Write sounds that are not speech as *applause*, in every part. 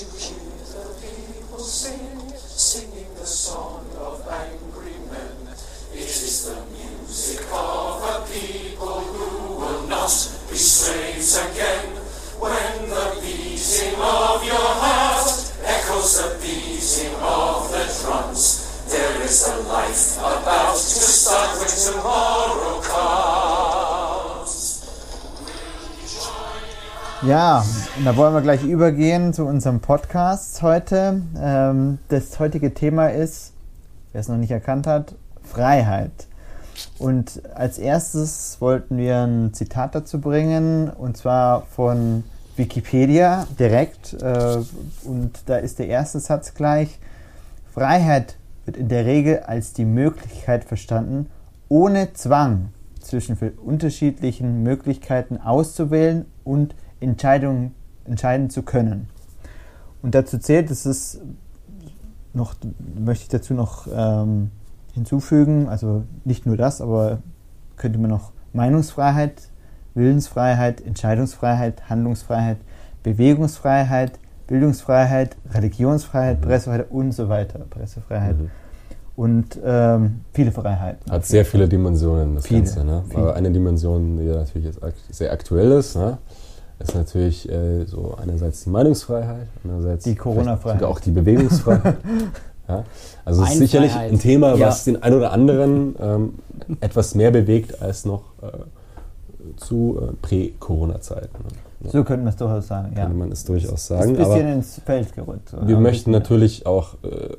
you hear the people sing, singing the song of angry men. It is the music of a people who will not be slaves again. When the beating of your heart echoes the beating of the drums, there is a life about to start when tomorrow Ja, da wollen wir gleich übergehen zu unserem Podcast heute. Ähm, das heutige Thema ist, wer es noch nicht erkannt hat, Freiheit. Und als erstes wollten wir ein Zitat dazu bringen, und zwar von Wikipedia direkt. Äh, und da ist der erste Satz gleich. Freiheit wird in der Regel als die Möglichkeit verstanden, ohne Zwang zwischen unterschiedlichen Möglichkeiten auszuwählen und Entscheidungen entscheiden zu können. Und dazu zählt, das ist noch, möchte ich dazu noch ähm, hinzufügen, also nicht nur das, aber könnte man noch Meinungsfreiheit, Willensfreiheit, Entscheidungsfreiheit, Handlungsfreiheit, Bewegungsfreiheit, Bildungsfreiheit, Religionsfreiheit, Mhm. Pressefreiheit und so weiter, Pressefreiheit. Mhm. Und ähm, viele Freiheiten. Hat sehr viele Dimensionen, das Viele, Ganze. Ne? viele. Aber eine Dimension, die natürlich jetzt sehr aktuell ist, ne? Ist natürlich äh, so einerseits die Meinungsfreiheit, andererseits Die Corona-Freiheit. auch die Bewegungsfreiheit. *laughs* ja? Also es ist sicherlich ein Thema, Ja. was den einen oder anderen ähm, etwas mehr bewegt als noch äh, zu äh, Prä-Corona-Zeiten. Ne? So könnte man es durchaus sagen, ja. Könnte man es durchaus Ist sagen. ein bisschen Aber ins Feld gerückt. so, wir möchten natürlich auch äh,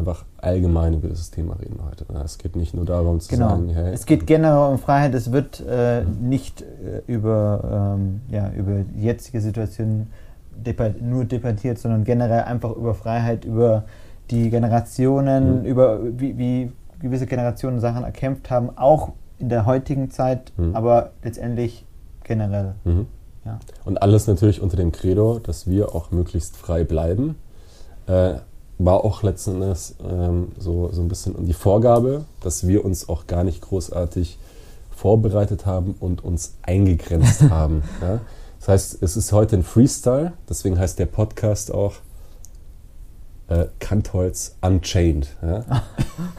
einfach allgemein über dieses Thema reden heute. Es geht nicht nur darum zu Genau. sagen, hey, es geht generell um Freiheit. Es wird äh, nicht äh, über, ähm, ja, über jetzige Situation debat nur debattiert, sondern generell einfach über Freiheit, über die Generationen, Mhm. über wie, wie gewisse Generationen Sachen erkämpft haben, auch in der heutigen Zeit, Mhm. aber letztendlich generell. Mhm. Ja. Und alles natürlich unter dem Credo, dass wir auch möglichst frei bleiben. Äh, war auch letzten Endes ähm, so, so ein bisschen die Vorgabe, dass wir uns auch gar nicht großartig vorbereitet haben und uns eingegrenzt *laughs* haben. Ja? Das heißt, es ist heute ein Freestyle, deswegen heißt der Podcast auch äh, Kantholz Unchained. Ja?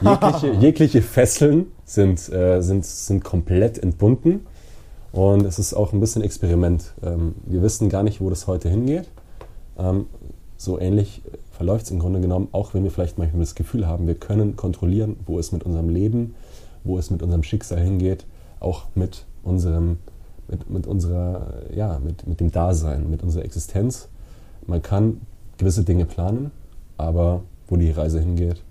*laughs* jegliche, jegliche Fesseln sind, äh, sind, sind komplett entbunden. Und es ist auch ein bisschen Experiment. Ähm, wir wissen gar nicht, wo das heute hingeht. Ähm, so ähnlich verläuft es im Grunde genommen, auch wenn wir vielleicht manchmal das Gefühl haben, wir können kontrollieren, wo es mit unserem Leben, wo es mit unserem Schicksal hingeht, auch mit unserem, mit, mit unserer, ja, mit, mit dem Dasein, mit unserer Existenz. Man kann gewisse Dinge planen, aber wo die Reise hingeht,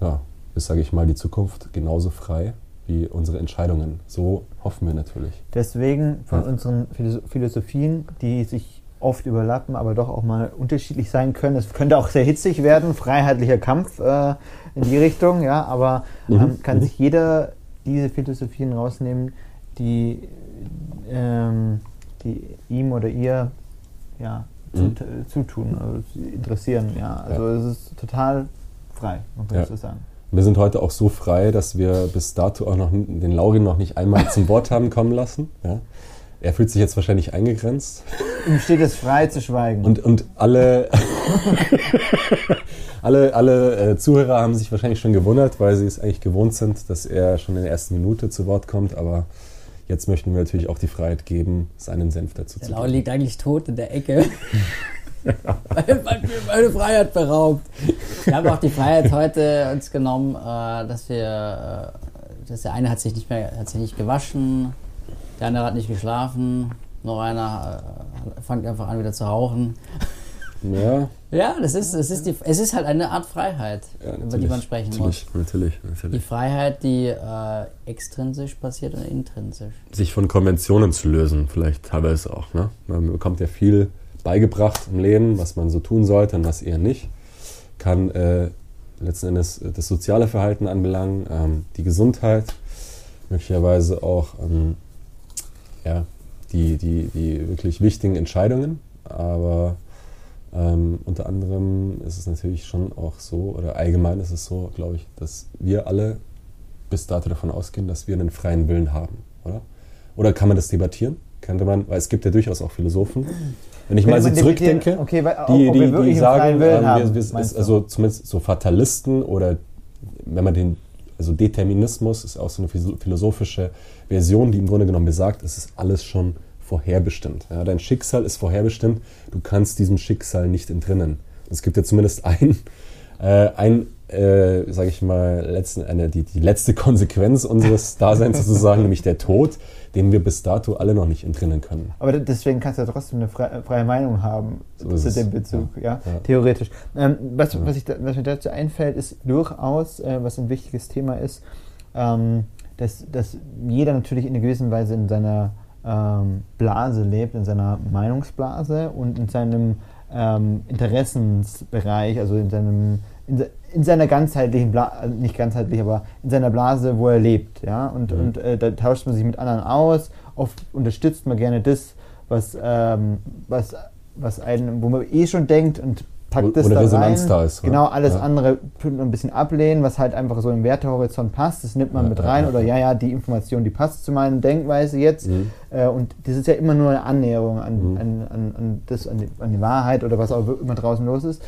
ja, ist, sage ich mal, die Zukunft genauso frei wie unsere Entscheidungen. So hoffen wir natürlich. Deswegen von Ja. unseren Philosoph- Philosophien, die sich oft überlappen, aber doch auch mal unterschiedlich sein können. Es könnte auch sehr hitzig werden, freiheitlicher Kampf äh, in die Richtung, ja, aber ähm, kann mhm. sich jeder diese Philosophien rausnehmen, die, ähm, die ihm oder ihr ja, Mhm. zut- zutun, also sie interessieren. Ja. Also es ist total frei, man kann Ja. so sagen. Wir sind heute auch so frei, dass wir bis dato auch noch den Laurin noch nicht einmal zum Wort haben kommen lassen. Ja. Er fühlt sich jetzt wahrscheinlich eingegrenzt. Ihm steht es frei zu schweigen. Und, und alle, *laughs* alle, alle äh, Zuhörer haben sich wahrscheinlich schon gewundert, weil sie es eigentlich gewohnt sind, dass er schon in der ersten Minute zu Wort kommt. Aber jetzt möchten wir natürlich auch die Freiheit geben, seinen Senf dazu Der zu Lau geben. liegt eigentlich tot in der Ecke. *laughs* weil weil mir meine Freiheit beraubt. Wir haben auch die Freiheit heute uns genommen, äh, dass wir, äh, dass der eine hat sich nicht mehr, hat sich nicht gewaschen, der andere hat nicht geschlafen, noch einer äh, fängt einfach an wieder zu rauchen. Ja, Ja, das ist, das ist die, es ist halt eine Art Freiheit, ja über die natürlich, man sprechen muss. natürlich, natürlich, Die natürlich. Freiheit, die äh, extrinsisch passiert und intrinsisch. Sich von Konventionen zu lösen, vielleicht teilweise auch. Ne? Man bekommt ja viel beigebracht im Leben, was man so tun sollte und was eher nicht. Kann äh, letzten Endes das soziale Verhalten anbelangen, ähm, die Gesundheit, möglicherweise auch ähm, ja, die, die, die wirklich wichtigen Entscheidungen. Aber ähm, unter anderem ist es natürlich schon auch so, oder allgemein ist es so, glaube ich, dass wir alle bis dato davon ausgehen, dass wir einen freien Willen haben, oder? Oder kann man das debattieren? könnte man, weil es gibt ja durchaus auch Philosophen. Wenn ich mal so zurückdenke, okay, weil- die, die, die einen sagen, ähm, haben, wir, wir, also zumindest so Fatalisten oder wenn man den, also Determinismus ist auch so eine philo- philosophische Version, die im Grunde genommen besagt, es ist alles schon vorherbestimmt. Ja, dein Schicksal ist vorherbestimmt, du kannst diesem Schicksal nicht entrinnen. Es gibt ja zumindest ein, äh, ein äh, sage ich mal, letzten, eine, die, die letzte Konsequenz unseres Daseins sozusagen, *laughs* nämlich der Tod, dem wir bis dato alle noch nicht entrinnen können. Aber de- deswegen kannst du ja trotzdem eine freie, freie Meinung haben So zu dem Bezug, ja, Ja. Ja. theoretisch. Ähm, was, was, ich was mir dazu einfällt, ist durchaus, äh, was ein wichtiges Thema ist, ähm, dass, dass jeder natürlich in einer gewissen Weise in seiner ähm, Blase lebt, in seiner Meinungsblase und in seinem ähm, Interessensbereich, also in seinem in, in seiner ganzheitlichen Blase, nicht ganzheitlich, aber in seiner Blase, wo er lebt, ja, und, Mhm. und äh, da tauscht man sich mit anderen aus, oft unterstützt man gerne das, was, ähm, was, was einen, wo man eh schon denkt und packt das da Resonanz rein. da ist? Genau, alles Ja. andere tut man ein bisschen ablehnen, was halt einfach so im Wertehorizont passt, das nimmt man Ja, mit rein ja, oder ja. ja, ja, die Information, die passt zu meiner Denkweise jetzt Mhm. äh, und das ist ja immer nur eine Annäherung an, Mhm. an, an, an, das, an, die, an die Wahrheit oder was auch immer draußen los ist.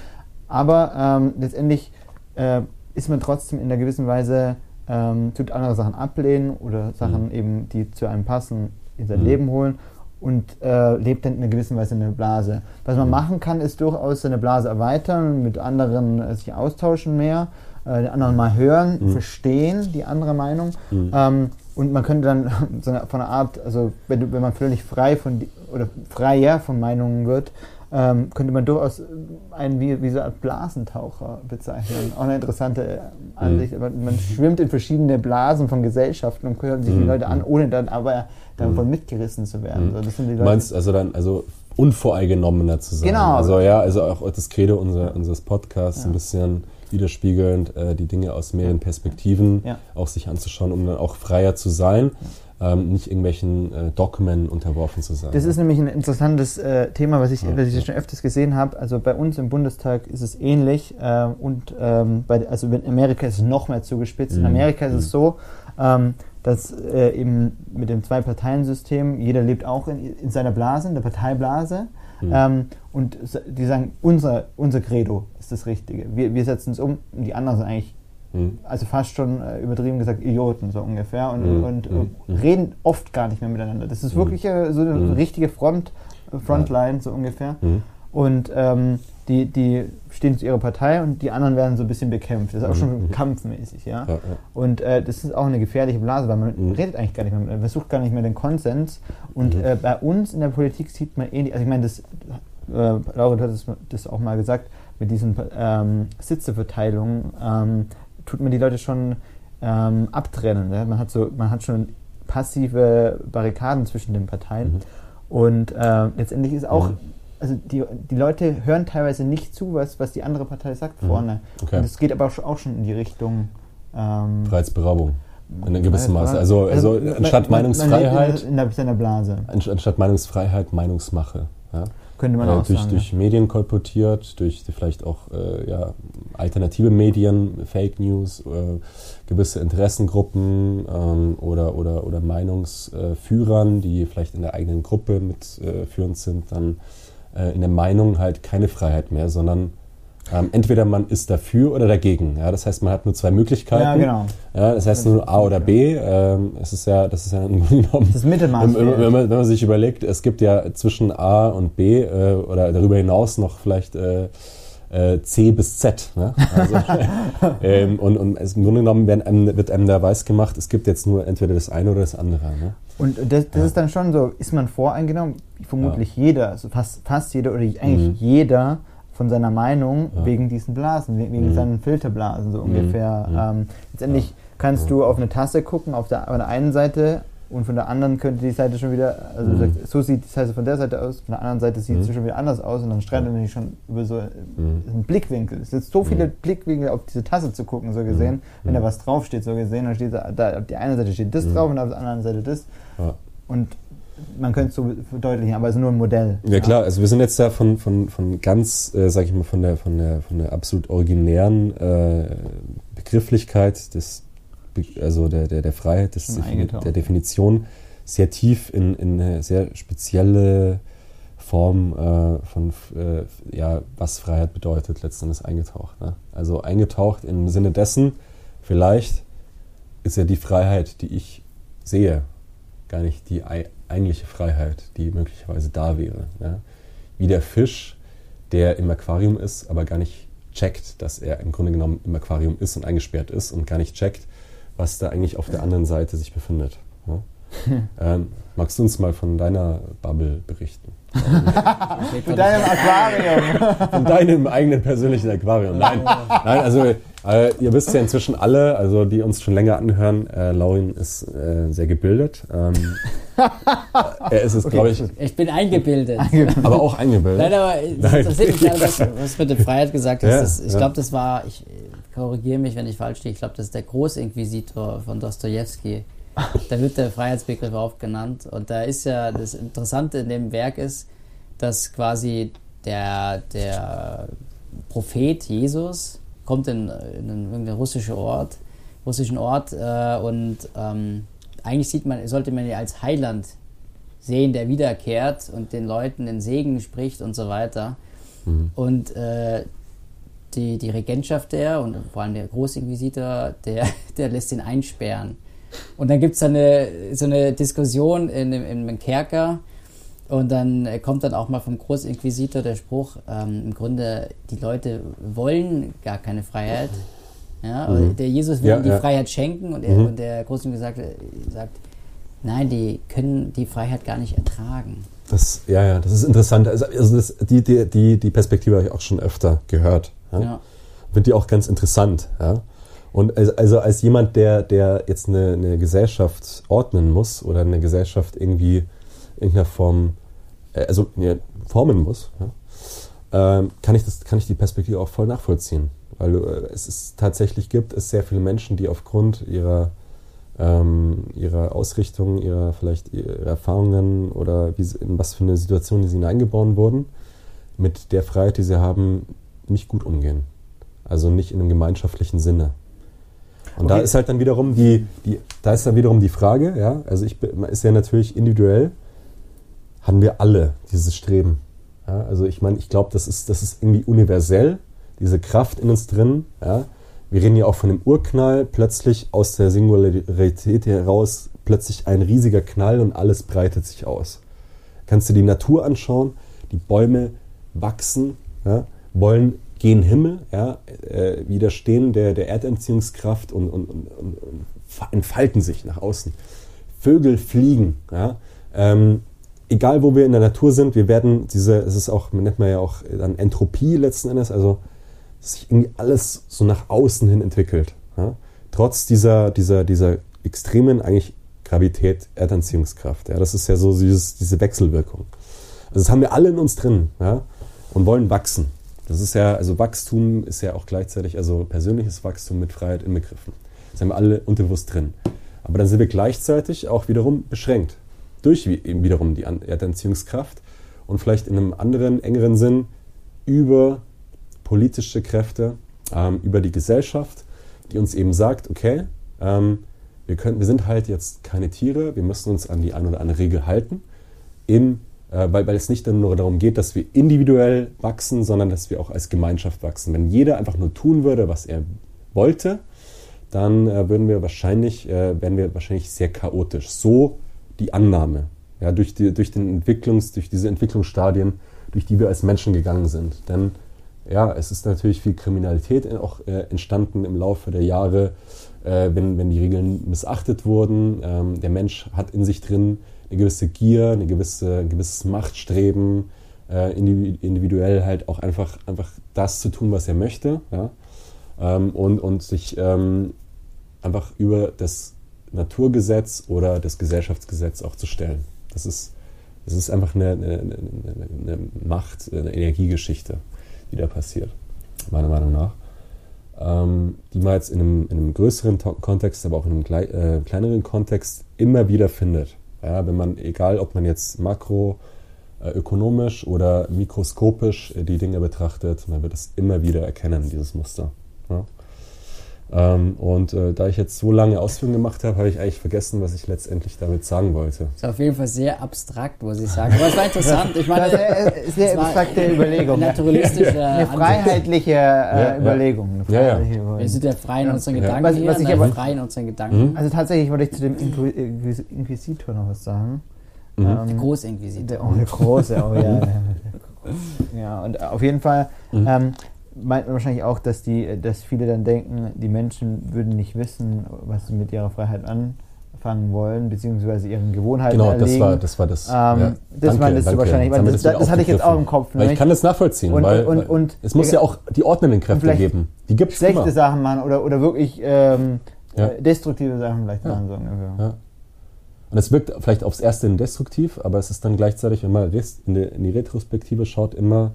Aber ähm, letztendlich äh, ist man trotzdem in einer gewissen Weise, ähm, tut andere Sachen ablehnen oder Sachen Mhm. eben, die zu einem passen, in sein Mhm. Leben holen und äh, lebt dann in einer gewissen Weise in einer Blase. Was man Mhm. machen kann, ist durchaus seine Blase erweitern, mit anderen äh, sich austauschen mehr, äh, den anderen mal hören, Mhm. verstehen, die andere Meinung. Mhm. Ähm, und man könnte dann *laughs* so eine, von einer Art, also wenn, wenn man völlig frei von oder freier von Meinungen wird, ähm, könnte man durchaus einen wie, wie so eine Art Blasentaucher bezeichnen. Auch eine interessante äh, Ansicht. Man, man schwimmt in verschiedene Blasen von Gesellschaften und hört sich die Mhm. Leute an, ohne dann aber davon mitgerissen zu werden. Mhm. So, das sind die Du Leute, meinst also dann, also unvoreingenommener zu sein. Genau. Also ja, also auch das Credo unser, unseres Podcasts Ja. ein bisschen widerspiegelnd, äh, die Dinge aus mehreren Perspektiven Ja. auch sich anzuschauen, um dann auch freier zu sein, ähm, nicht irgendwelchen äh, Dogmen unterworfen zu sein. Das ist nämlich ein interessantes äh, Thema, was ich, Ja, was ich ja. schon öfters gesehen habe. Also bei uns im Bundestag ist es ähnlich äh, und ähm, bei, also in Amerika ist es noch mehr zugespitzt. In Mhm. Amerika ist Mhm. es so, ähm, dass äh, eben mit dem Zwei-Parteien-System jeder lebt auch in, in seiner Blase, in der Parteiblase. Mhm. Ähm, und die sagen, unser, unser Credo ist das Richtige. Wir, wir setzen es um und die anderen sind eigentlich Mhm. also fast schon äh, übertrieben gesagt Idioten so ungefähr und, Mhm, und äh, reden oft gar nicht mehr miteinander. Das ist Mhm. wirklich äh, so eine Mhm. richtige Front, äh, Frontline so ungefähr. Und ähm, die, die stehen zu ihrer Partei und die anderen werden so ein bisschen bekämpft. Das ist auch schon kampfmäßig, ja. Ja, ja. Und äh, das ist auch eine gefährliche Blase, weil man Mhm. redet eigentlich gar nicht mehr, man sucht gar nicht mehr den Konsens. Und Mhm. äh, bei uns in der Politik sieht man ähnlich, also ich meine, das, äh, Laura hat das, das auch mal gesagt, mit diesen ähm, Sitzeverteilungen ähm, tut man die Leute schon ähm, abtrennen. Ja? Man, hat so, man hat schon passive Barrikaden zwischen den Parteien. Mhm. Und äh, letztendlich ist auch, Mhm. also die, die Leute hören teilweise nicht zu, was, was die andere Partei sagt Mhm. vorne. Okay. Und es geht aber auch schon- in die Richtung. Ähm, Freiheitsberaubung. In einem gewissen Freiheit- Maße. Also, also man- anstatt man- Man Meinungsfreiheit, lebt in, der, in seiner Blase, anst- anstatt Meinungsfreiheit, Meinungsmache. Ja? Könnte man äh, auch durch, sagen. durch Medien kolportiert, durch vielleicht auch äh, ja, alternative Medien, Fake News, äh, gewisse Interessengruppen ähm, oder, oder, oder Meinungsführern, die vielleicht in der eigenen Gruppe mitführend äh, sind, dann äh, in der Meinung halt keine Freiheit mehr, sondern ähm, entweder man ist dafür oder dagegen. Ja? Das heißt, man hat nur zwei Möglichkeiten. ja, genau. Ja, das heißt nur A oder B. Ähm, es ist ja, das ist ja im Grunde genommen Das Mittelmaß. wenn, wenn, man, wenn man sich überlegt, es gibt ja zwischen A und B äh, oder darüber hinaus noch vielleicht äh, äh, C bis Z. Ne? Also, *laughs* ähm, und und es, im Grunde genommen werden einem, wird einem da weiß gemacht, es gibt jetzt nur entweder das eine oder das andere. Ne? Und das, das Ja. ist dann schon so, ist man voreingenommen? Vermutlich jeder, also fast, fast jeder oder eigentlich Mhm. jeder von seiner Meinung Ja. wegen diesen Blasen, we- wegen Mhm. seinen Filterblasen so Mhm. ungefähr. Mhm. Ähm, letztendlich kannst du auf eine Tasse gucken, auf der, auf der einen Seite und von der anderen könnte die Seite schon wieder, also Mhm. so sieht die Tasse von der Seite aus, von der anderen Seite sieht Mhm. sie schon wieder anders aus und dann streitet man sich schon über so Mhm. einen Blickwinkel. Es sind so viele Mhm. Blickwinkel auf diese Tasse zu gucken, so gesehen. Wenn Mhm. da was draufsteht, so gesehen, dann steht da, da auf der einen Seite steht das drauf und auf der anderen Seite das. Ja. Und man könnte es so verdeutlichen, aber es ist nur ein Modell. Ja klar, also wir sind jetzt da von, von, von ganz, äh, sag ich mal, von der, von der, von der absolut originären äh, Begrifflichkeit des, also der, der, der Freiheit, des der Definition, sehr tief in, in eine sehr spezielle Form äh, von, äh, ja, was Freiheit bedeutet, letztendlich eingetaucht. Ne? Also eingetaucht im Sinne dessen, vielleicht ist ja die Freiheit, die ich sehe, gar nicht die eigentliche Freiheit, die möglicherweise da wäre. Ja? Wie der Fisch, der im Aquarium ist, aber gar nicht checkt, dass er im Grunde genommen im Aquarium ist und eingesperrt ist und gar nicht checkt, was da eigentlich auf der anderen Seite sich befindet. Ja? *laughs* Ähm, magst du uns mal von deiner Bubble berichten? von deinem Aquarium. von deinem eigenen persönlichen Aquarium. Nein, *laughs* nein also äh, ihr wisst ja inzwischen alle, also die uns schon länger anhören, äh, Laurin ist äh, sehr gebildet. Ähm, *laughs* er ist es, okay. glaube ich. Ich bin eingebildet. *laughs* aber auch eingebildet. Nein, aber *laughs* das interessiert mich gerade, was, was mit der Freiheit gesagt hast. Ja, das, ich ja. glaube, das war, ich korrigiere mich, wenn ich falsch stehe, ich glaube, das ist der Großinquisitor von Dostoevsky. Da wird der Freiheitsbegriff aufgenannt. Und da ist ja, das Interessante in dem Werk ist, dass quasi der, der Prophet Jesus kommt in, in irgendeinen russischen Ort, russischen Ort äh, und ähm, eigentlich sieht man, sollte man ihn als Heiland sehen, der wiederkehrt und den Leuten den Segen spricht und so weiter. Mhm. Und äh, die, die Regentschaft der und vor allem der Großinquisitor, der, *laughs* der lässt ihn einsperren. Und dann gibt es eine, so eine Diskussion in, in, in Kerker und dann kommt dann auch mal vom Großinquisitor der Spruch, ähm, im Grunde, die Leute wollen gar keine Freiheit. Ja, mhm. Der Jesus will ja, die ja. Freiheit schenken und, er, mhm. und der Großinquisitor sagt, sagt, nein, die können die Freiheit gar nicht ertragen. Das, ja, ja, das ist interessant. Also, also das, die, die, die, die Perspektive habe ich auch schon öfter gehört. Ja? ja. Finde die auch ganz interessant. Ja? Und also als jemand, der, der jetzt eine, eine Gesellschaft ordnen muss oder eine Gesellschaft irgendwie in irgendeiner Form, äh, also ja, formen muss, ja, ähm, kann, ich das, kann ich die Perspektive auch voll nachvollziehen. Weil äh, es ist, tatsächlich gibt es sehr viele Menschen, die aufgrund ihrer, ähm, ihrer Ausrichtung, ihrer vielleicht ihrer Erfahrungen oder wie, in was für eine Situation die sie hineingeboren wurden, mit der Freiheit, die sie haben, nicht gut umgehen. Also nicht in einem gemeinschaftlichen Sinne. Und okay. da ist halt dann wiederum die, die, da ist dann wiederum die Frage, ja, also ich ist ja natürlich individuell, haben wir alle dieses Streben. Ja, also ich meine, ich glaube, das ist, das ist irgendwie universell, diese Kraft in uns drin, ja. Wir reden ja auch von dem Urknall, plötzlich aus der Singularität heraus, plötzlich ein riesiger Knall und alles breitet sich aus. Kannst du die Natur anschauen, die Bäume wachsen, ja, wollen gen Himmel, ja, äh, widerstehen der, der Erdanziehungskraft und, und, und, und, entfalten sich nach außen. Vögel fliegen, ja. Ähm, egal wo wir in der Natur sind, wir werden diese, es ist auch, nennt man ja auch dann Entropie letzten Endes, also sich irgendwie alles so nach außen hin entwickelt. Ja? Trotz dieser, dieser, dieser extremen eigentlich Gravität, Erdanziehungskraft. Ja? Das ist ja so dieses, diese Wechselwirkung. Also das haben wir alle in uns drin ja? und wollen wachsen. Das ist ja, also Wachstum ist ja auch gleichzeitig, also persönliches Wachstum mit Freiheit inbegriffen. Das haben wir alle unterbewusst drin. Aber dann sind wir gleichzeitig auch wiederum beschränkt durch wiederum die Erdanziehungskraft und vielleicht in einem anderen, engeren Sinn über politische Kräfte, ähm, über die Gesellschaft, die uns eben sagt, okay, ähm, wir, können, wir sind halt jetzt keine Tiere, wir müssen uns an die eine oder andere Regel halten im äh, weil, weil es nicht nur darum geht, dass wir individuell wachsen, sondern dass wir auch als Gemeinschaft wachsen. Wenn jeder einfach nur tun würde, was er wollte, dann äh, würden wir wahrscheinlich, äh, wären wir wahrscheinlich sehr chaotisch. So die Annahme, ja, durch, die, durch, den Entwicklungs, durch diese Entwicklungsstadien, durch die wir als Menschen gegangen sind. Denn ja, es ist natürlich viel Kriminalität auch äh, entstanden im Laufe der Jahre, äh, wenn, wenn die Regeln missachtet wurden. Ähm, der Mensch hat in sich drin eine gewisse Gier, eine gewisse, ein gewisses Machtstreben, äh, individuell halt auch einfach, einfach das zu tun, was er möchte. Ja? Ähm, und, und sich ähm, einfach über das Naturgesetz oder das Gesellschaftsgesetz auch zu stellen. Das ist, das ist einfach eine, eine, eine, eine Macht, eine Energiegeschichte, die da passiert, meiner Meinung nach. Ähm, die man jetzt in einem, in einem größeren Kontext, aber auch in einem äh, kleineren Kontext immer wieder findet. Ja, wenn man, egal ob man jetzt makroökonomisch äh, oder mikroskopisch äh, die Dinge betrachtet, man wird es immer wieder erkennen, dieses Muster. Ja. Ähm, und äh, da ich jetzt so lange Ausführungen gemacht habe, habe ich eigentlich vergessen, was ich letztendlich damit sagen wollte. Ist auf jeden Fall sehr abstrakt, muss ich sagen. Aber es war interessant. Ich meine, *laughs* Sehr, sehr war abstrakte Überlegung. naturalistische Eine Ansatz. freiheitliche äh, ja. Überlegung. Eine Ja, ja. Wir sind ja frei in unseren Ja. Gedanken Was- hier, was ich ne? aber- frei in unseren Gedanken. Also tatsächlich wollte ich zu dem Inquis- Inquisitor noch was sagen. Mhm. Ähm, Großinquisitor. Der, oh, der große, oh ja. ja. Ja, und auf jeden Fall Mhm. ähm, meint man wahrscheinlich auch, dass, die, dass viele dann denken, die Menschen würden nicht wissen, was sie mit ihrer Freiheit anfangen wollen, beziehungsweise ihren Gewohnheiten Genau, das erlegen. war das. War das Ähm, ja. das meintest du wahrscheinlich, wir das- wieder das hatte ich jetzt auch im Kopf, Weil ich nicht? kann das nachvollziehen, Und- weil, und- und- es muss ja auch die ordnenden Kräfte geben. Die gibt es Schlechte immer. Sachen machen oder, oder wirklich ähm, Ja. äh, destruktive Sachen vielleicht machen. So. Ja. Und es wirkt vielleicht aufs erste hin destruktiv, aber es ist dann gleichzeitig, wenn man in die Retrospektive schaut, immer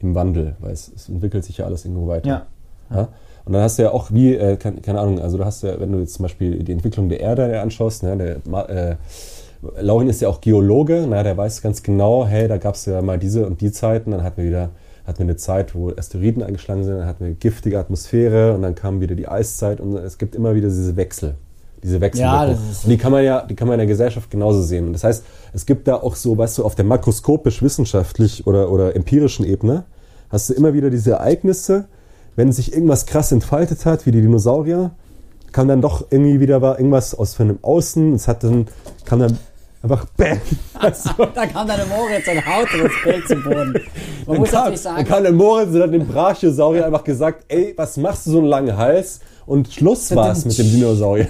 im Wandel, weil es, es entwickelt sich ja alles irgendwo weiter. Ja. Ja? Und dann hast du ja auch wie, äh, keine, keine Ahnung, also du hast ja, wenn du jetzt zum Beispiel die Entwicklung der Erde anschaust, ne, der, äh, Laurin ist ja auch Geologe, na, der weiß ganz genau, hey, da gab es ja mal diese und die Zeiten, dann hatten wir wieder hatten wir eine Zeit, wo Asteroiden eingeschlagen sind, dann hatten wir giftige Atmosphäre und dann kam wieder die Eiszeit und es gibt immer wieder diese Wechsel. Diese Wechselwirkung. Ja, und die kann man ja, die kann man in der Gesellschaft genauso sehen. Und das heißt, es gibt da auch so, weißt du, auf der makroskopisch-wissenschaftlich oder, oder empirischen Ebene hast du immer wieder diese Ereignisse, wenn sich irgendwas krass entfaltet hat, wie die Dinosaurier, kam dann doch irgendwie wieder war irgendwas aus von dem Außen, es hat dann, kam dann einfach! *laughs* Weißt du? *laughs* da kam dann der Moritz und haut das Bild zum Boden. Man Dann muss kam, natürlich dann sagen, kam der Moritz und hat dem Brachiosaurier einfach gesagt, ey, was machst du so einen langen Hals? Und Schluss war's mit dem Dinosaurier.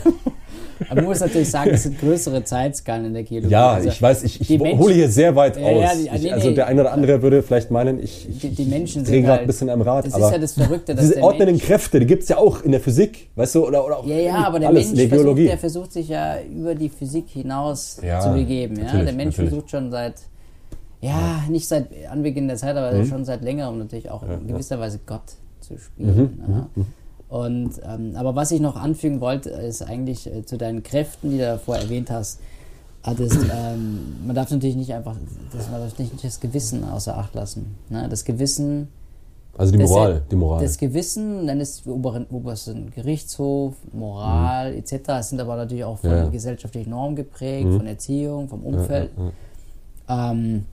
man muss natürlich sagen, es sind größere Zeitskalen in der Geologie. Ja, Also, ich weiß, ich, ich Menschen- hole hier sehr weit aus. ja, die- ich, also der eine oder andere würde vielleicht meinen, ich, ich, Die- die Menschen drehe gerade halt- ein bisschen am Rad. das aber ist ja das Verrückte, dass diese ordnenden Mensch, Kräfte, die gibt es ja auch in der Physik, weißt du, oder, oder auch Ja, ja, aber der alles Mensch der versucht, der versucht sich ja über die Physik hinaus Ja, zu begeben. Ja? Der Mensch natürlich. versucht schon seit, ja, nicht seit Anbeginn der Zeit, aber schon seit längerem natürlich auch in Mhm. Mhm, gewisser Weise Gott zu spielen. ja. Und, ähm, aber was ich noch anfügen wollte, ist eigentlich äh, zu deinen Kräften, die du davor erwähnt hast, hattest, *clears throat* ähm, man darf natürlich nicht einfach, das, man darf nicht das Gewissen außer Acht lassen. Ne? Das Gewissen also die das- Moral, die Moral. das Gewissen, dann ist oberen, obersten Gerichtshof, Moral etc. Es sind aber natürlich auch von Ja. Mhm. gesellschaftlichen Normen geprägt, von Erziehung, vom Umfeld. Ähm,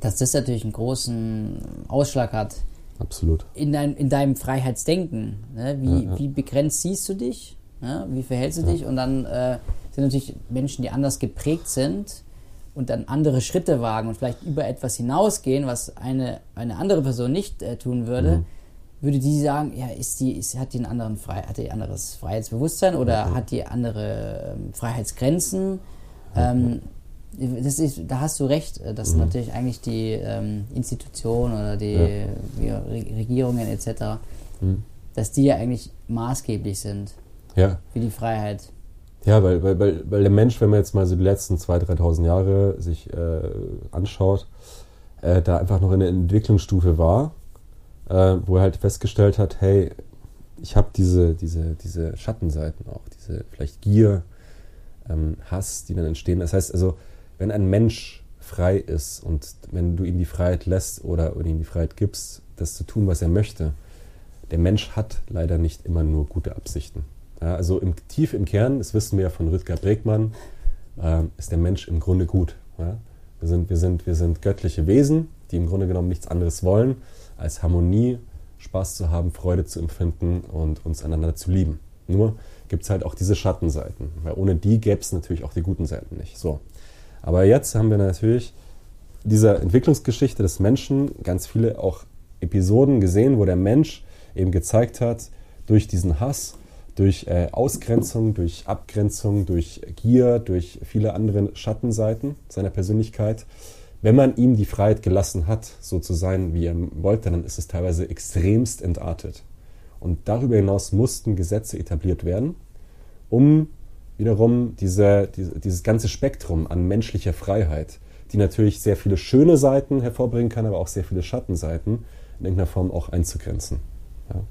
dass das natürlich einen großen Ausschlag hat Absolut. in, dein, in deinem Freiheitsdenken. Ne? Wie, Ja, ja. wie begrenzt siehst du dich? Ne? Wie verhältst du dich? Und dann äh, sind natürlich Menschen, die anders geprägt sind und dann andere Schritte wagen und vielleicht über etwas hinausgehen, was eine, eine andere Person nicht äh, tun würde, Mhm. würde die sagen, ja, ist die, ist, hat die einen anderen Frei, hat die ein anderes Freiheitsbewusstsein oder hat die andere ähm, Freiheitsgrenzen? Ähm, ist, da hast du recht, äh, dass natürlich eigentlich die ähm, Institutionen oder die ja. Re- Regierungen etc., dass die ja eigentlich maßgeblich sind Ja. für die Freiheit. Ja, weil, weil, weil, weil der Mensch, wenn man jetzt mal so die letzten 2.000, 3.000 Jahre sich äh, anschaut, äh, da einfach noch in der Entwicklungsstufe war, äh, wo er halt festgestellt hat, hey, ich habe diese, diese, diese Schattenseiten auch, diese vielleicht Gier, ähm, Hass, die dann entstehen. Das heißt also, wenn ein Mensch frei ist und wenn du ihm die Freiheit lässt oder, oder ihm die Freiheit gibst, das zu tun, was er möchte, der Mensch hat leider nicht immer nur gute Absichten. Ja, also im, tief im Kern, das wissen wir ja von Rüdger Bregmann, äh, ist der Mensch im Grunde gut. Ja? Wir, sind, wir, sind, wir sind göttliche Wesen, die im Grunde genommen nichts anderes wollen, als Harmonie, Spaß zu haben, Freude zu empfinden und uns einander zu lieben. Nur gibt es halt auch diese Schattenseiten, weil ohne die gäbe es natürlich auch die guten Seiten nicht. So. Aber jetzt haben wir natürlich dieser Entwicklungsgeschichte des Menschen ganz viele auch Episoden gesehen, wo der Mensch eben gezeigt hat, durch diesen Hass, durch äh, Ausgrenzung, durch Abgrenzung, durch Gier, durch viele andere Schattenseiten seiner Persönlichkeit, wenn man ihm die Freiheit gelassen hat, so zu sein, wie er wollte, dann ist es teilweise extremst entartet. Und darüber hinaus mussten Gesetze etabliert werden, um wiederum diese, diese, dieses ganze Spektrum an menschlicher Freiheit, die natürlich sehr viele schöne Seiten hervorbringen kann, aber auch sehr viele Schattenseiten in irgendeiner Form auch einzugrenzen. Ja.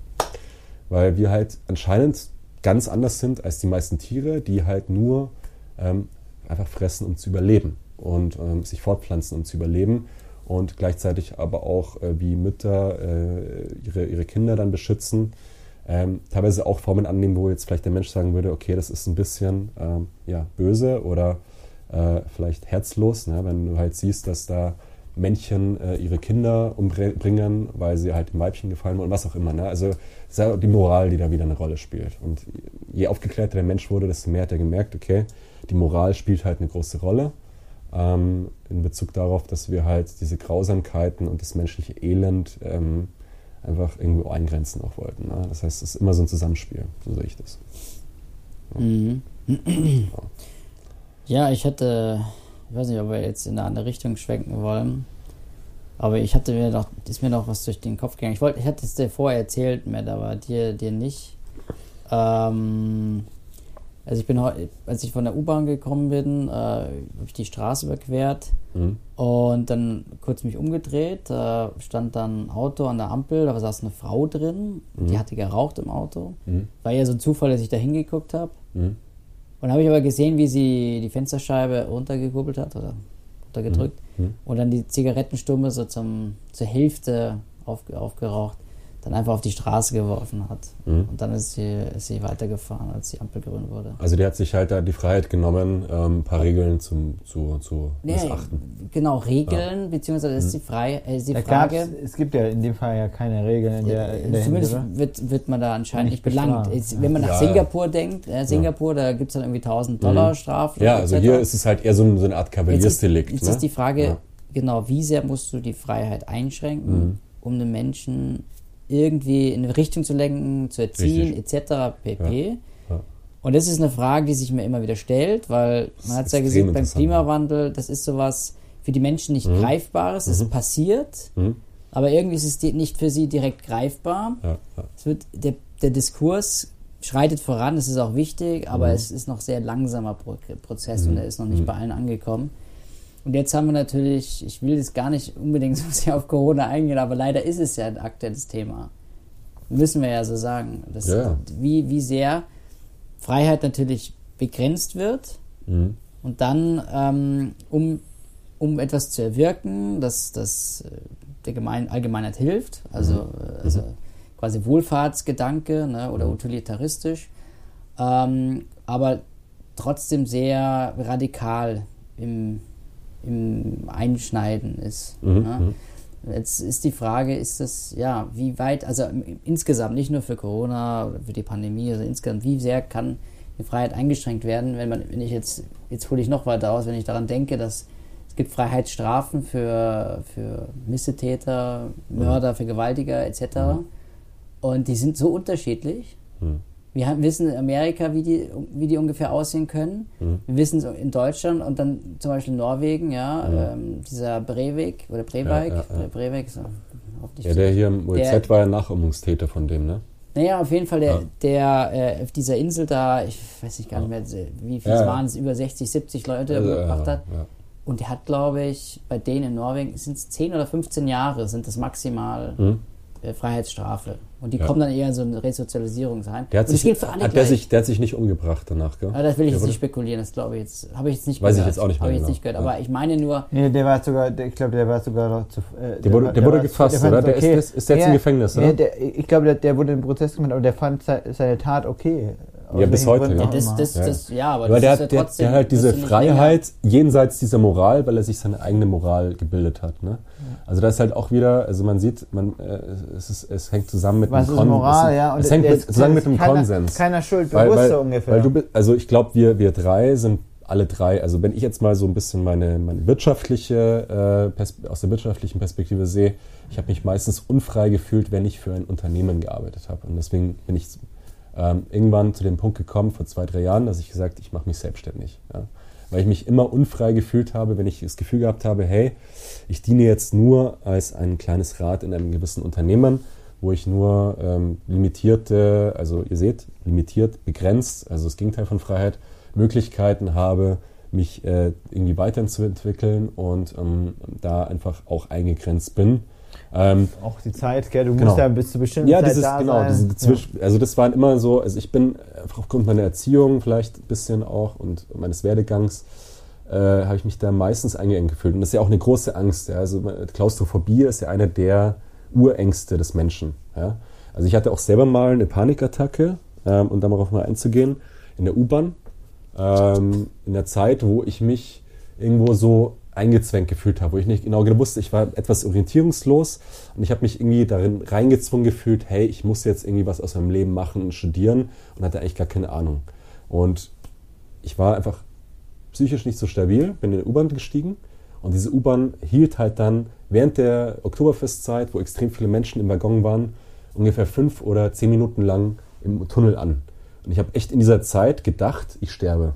Weil wir halt anscheinend ganz anders sind als die meisten Tiere, die halt nur ähm, einfach fressen, um zu überleben und ähm, sich fortpflanzen, um zu überleben und gleichzeitig aber auch äh, wie Mütter äh, ihre, ihre Kinder dann beschützen, ähm, teilweise auch Formen annehmen, wo jetzt vielleicht der Mensch sagen würde, okay, das ist ein bisschen ähm, ja, böse oder äh, vielleicht herzlos, ne? wenn du halt siehst, dass da Männchen äh, ihre Kinder umbringen, weil sie halt dem Weibchen gefallen wollen was auch immer. Ne? Also ist ja die Moral, die da wieder eine Rolle spielt. Und je aufgeklärter der Mensch wurde, desto mehr hat er gemerkt, okay, die Moral spielt halt eine große Rolle ähm, in Bezug darauf, dass wir halt diese Grausamkeiten und das menschliche Elend ähm, einfach irgendwo eingrenzen auch wollten. Ne? Das heißt, es ist immer so ein Zusammenspiel, so sehe ich das. Ja. Mhm. ja, ich hätte, ich weiß nicht, ob wir jetzt in eine andere Richtung schwenken wollen, aber ich hatte mir noch, ist mir noch was durch den Kopf gegangen. Ich wollte, ich hatte es dir vorher erzählt, Matt, aber dir, dir nicht. Ähm, also ich bin als ich von der U-Bahn gekommen bin, äh, habe ich die Straße überquert mhm. und dann kurz mich umgedreht, äh, stand dann ein Auto an der Ampel, da saß eine Frau drin, mhm. die hatte geraucht im Auto. Mhm. War ja so ein Zufall, dass ich da hingeguckt habe. Mhm. Und habe ich aber gesehen, wie sie die Fensterscheibe runtergekuppelt hat oder runtergedrückt mhm. mhm. und dann die Zigarettenstumme so zum, zur Hälfte auf, aufgeraucht dann einfach auf die Straße geworfen hat. Mhm. Und dann ist sie, ist sie weitergefahren, als die Ampel grün wurde. Also die hat sich halt da die Freiheit genommen, ähm, ein paar Regeln zum, zu, zu nee, missachten. Genau, Regeln, ja. beziehungsweise ist mhm. die, Frei, äh, die Frage... Es gibt ja in dem Fall ja keine Regeln in der, in der Zumindest wird, wird man da anscheinend nicht, belangt. Ist, wenn man nach ja, Singapur ja. denkt, äh, Singapur, da gibt es dann irgendwie 1000 Dollar mhm. Strafe. Ja, also hier ist es halt eher so, so eine Art Kavaliersdelikt. Jetzt, ist, jetzt ne? ist die Frage, genau, wie sehr musst du die Freiheit einschränken, mhm. um den Menschen irgendwie in eine Richtung zu lenken, zu erziehen, Richtig. etc. pp. Ja. Ja. Und das ist eine Frage, die sich mir immer wieder stellt, weil man hat es ja gesehen beim Klimawandel, das ist sowas für die Menschen nicht mhm. Greifbares, es mhm. passiert, mhm. aber irgendwie ist es nicht für sie direkt greifbar. Ja. Es wird, der, der Diskurs schreitet voran, es ist auch wichtig, aber mhm. es ist noch sehr langsamer Prozess und mhm. er ist noch nicht mhm. bei allen angekommen. Und jetzt haben wir natürlich, ich will jetzt gar nicht unbedingt *laughs* so sehr auf Corona eingehen, aber leider ist es ja ein aktuelles Thema. Müssen wir ja so sagen. Ja. Wie, wie sehr Freiheit natürlich begrenzt wird mhm. und dann, ähm, um, um etwas zu erwirken, dass das äh, der Gemein Allgemeinheit hilft, also, mhm. Äh, also quasi Wohlfahrtsgedanke ne, oder mhm. utilitaristisch, ähm, aber trotzdem sehr radikal im, im Einschneiden ist. Mhm, ja. Mhm. Jetzt ist die Frage, ist das, ja, wie weit, also insgesamt, nicht nur für Corona oder für die Pandemie, also insgesamt, wie sehr kann die Freiheit eingeschränkt werden, wenn man, wenn ich jetzt, jetzt hole ich noch weiter aus, wenn ich daran denke, dass es gibt Freiheitsstrafen für, für Missetäter, Mörder, Vergewaltiger etc. Mhm. Und die sind so unterschiedlich. Mhm. Wir wissen in Amerika, wie die, wie die ungefähr aussehen können. Mhm. Wir wissen es in Deutschland und dann zum Beispiel Norwegen, ja, mhm. ähm, dieser Breivik oder Breivik, ja, ja, ja. Breivik so, ja, der hier im OEZ der, war ja Nachahmungstäter von dem, ne? Naja, auf jeden Fall, der, der äh, auf dieser Insel da, ich weiß nicht gar nicht mehr, wie viel es waren, es über 60, 70 Leute also, umgebracht hat. Und der hat, glaube ich, bei denen in Norwegen sind es 10 oder 15 Jahre, sind das maximal. Mhm. Äh, Freiheitsstrafe. Und die ja. kommen dann eher in so eine Resozialisierungsheim. Der hat, sich, hat der, sich, der hat sich nicht umgebracht danach, gell? Aber das will ich jetzt nicht spekulieren, das glaube ich jetzt. Habe ich jetzt nicht Weiß gehört. ich jetzt auch nicht mehr. Habe ich jetzt nicht gehört. Aber ich meine nur. Nee, der war sogar, der, ich glaube, der war sogar noch zu. Äh, der, wurde, der, der wurde gefasst, oder? Der okay. ist, ist, der jetzt im Gefängnis, oder? Ich glaube, der, wurde in Prozess gemacht, aber der fand seine Tat okay. Ja, bis heute. Ja. Das, das, das, ja, aber das der, ist ja trotzdem, der, der hat diese Freiheit jenseits dieser Moral, weil er sich seine eigene Moral gebildet hat. Ne? Also da ist halt auch wieder, also man sieht, man, äh, es, ist, es hängt zusammen mit Was dem Konsens. Moral, ja. Und es hängt mit, zusammen mit dem keiner, Konsens. Keiner Schuld, weil, weil, ungefähr. Weil du, also ich glaube, wir, wir drei sind alle drei, also wenn ich jetzt mal so ein bisschen meine, meine wirtschaftliche, äh, aus der wirtschaftlichen Perspektive sehe, ich habe mich meistens unfrei gefühlt, wenn ich für ein Unternehmen gearbeitet habe. Und deswegen bin ich ähm, irgendwann zu dem Punkt gekommen, vor zwei, drei Jahren, dass ich gesagt ich mache mich selbstständig. Ja? Weil ich mich immer unfrei gefühlt habe, wenn ich das Gefühl gehabt habe, hey, ich diene jetzt nur als ein kleines Rad in einem gewissen Unternehmen, wo ich nur ähm, limitierte, also ihr seht, limitiert, begrenzt, also das Gegenteil von Freiheit, Möglichkeiten habe, mich äh, irgendwie weiterzuentwickeln und ähm, da einfach auch eingegrenzt bin ähm, auch die Zeit, gell? du musst genau. ja bis zu bestimmten ja, Zeit dieses, da genau, sein. Zwischen, ja. Also das waren immer so, also ich bin aufgrund meiner Erziehung vielleicht ein bisschen auch und meines Werdegangs äh, habe ich mich da meistens eingeengt gefühlt. Und das ist ja auch eine große Angst. Ja? Also Klaustrophobie ist ja eine der Urängste des Menschen. Ja? Also ich hatte auch selber mal eine Panikattacke, ähm, um darauf mal einzugehen, in der U-Bahn. Ähm, in der Zeit, wo ich mich irgendwo so eingezwängt gefühlt habe, wo ich nicht genau wusste, ich war etwas orientierungslos und ich habe mich irgendwie darin reingezwungen gefühlt, hey, ich muss jetzt irgendwie was aus meinem Leben machen und studieren und hatte eigentlich gar keine Ahnung. Und ich war einfach psychisch nicht so stabil, bin in die U-Bahn gestiegen und diese U-Bahn hielt halt dann während der Oktoberfestzeit, wo extrem viele Menschen im Waggon waren, ungefähr fünf oder zehn Minuten lang im Tunnel an. Und ich habe echt in dieser Zeit gedacht, ich sterbe.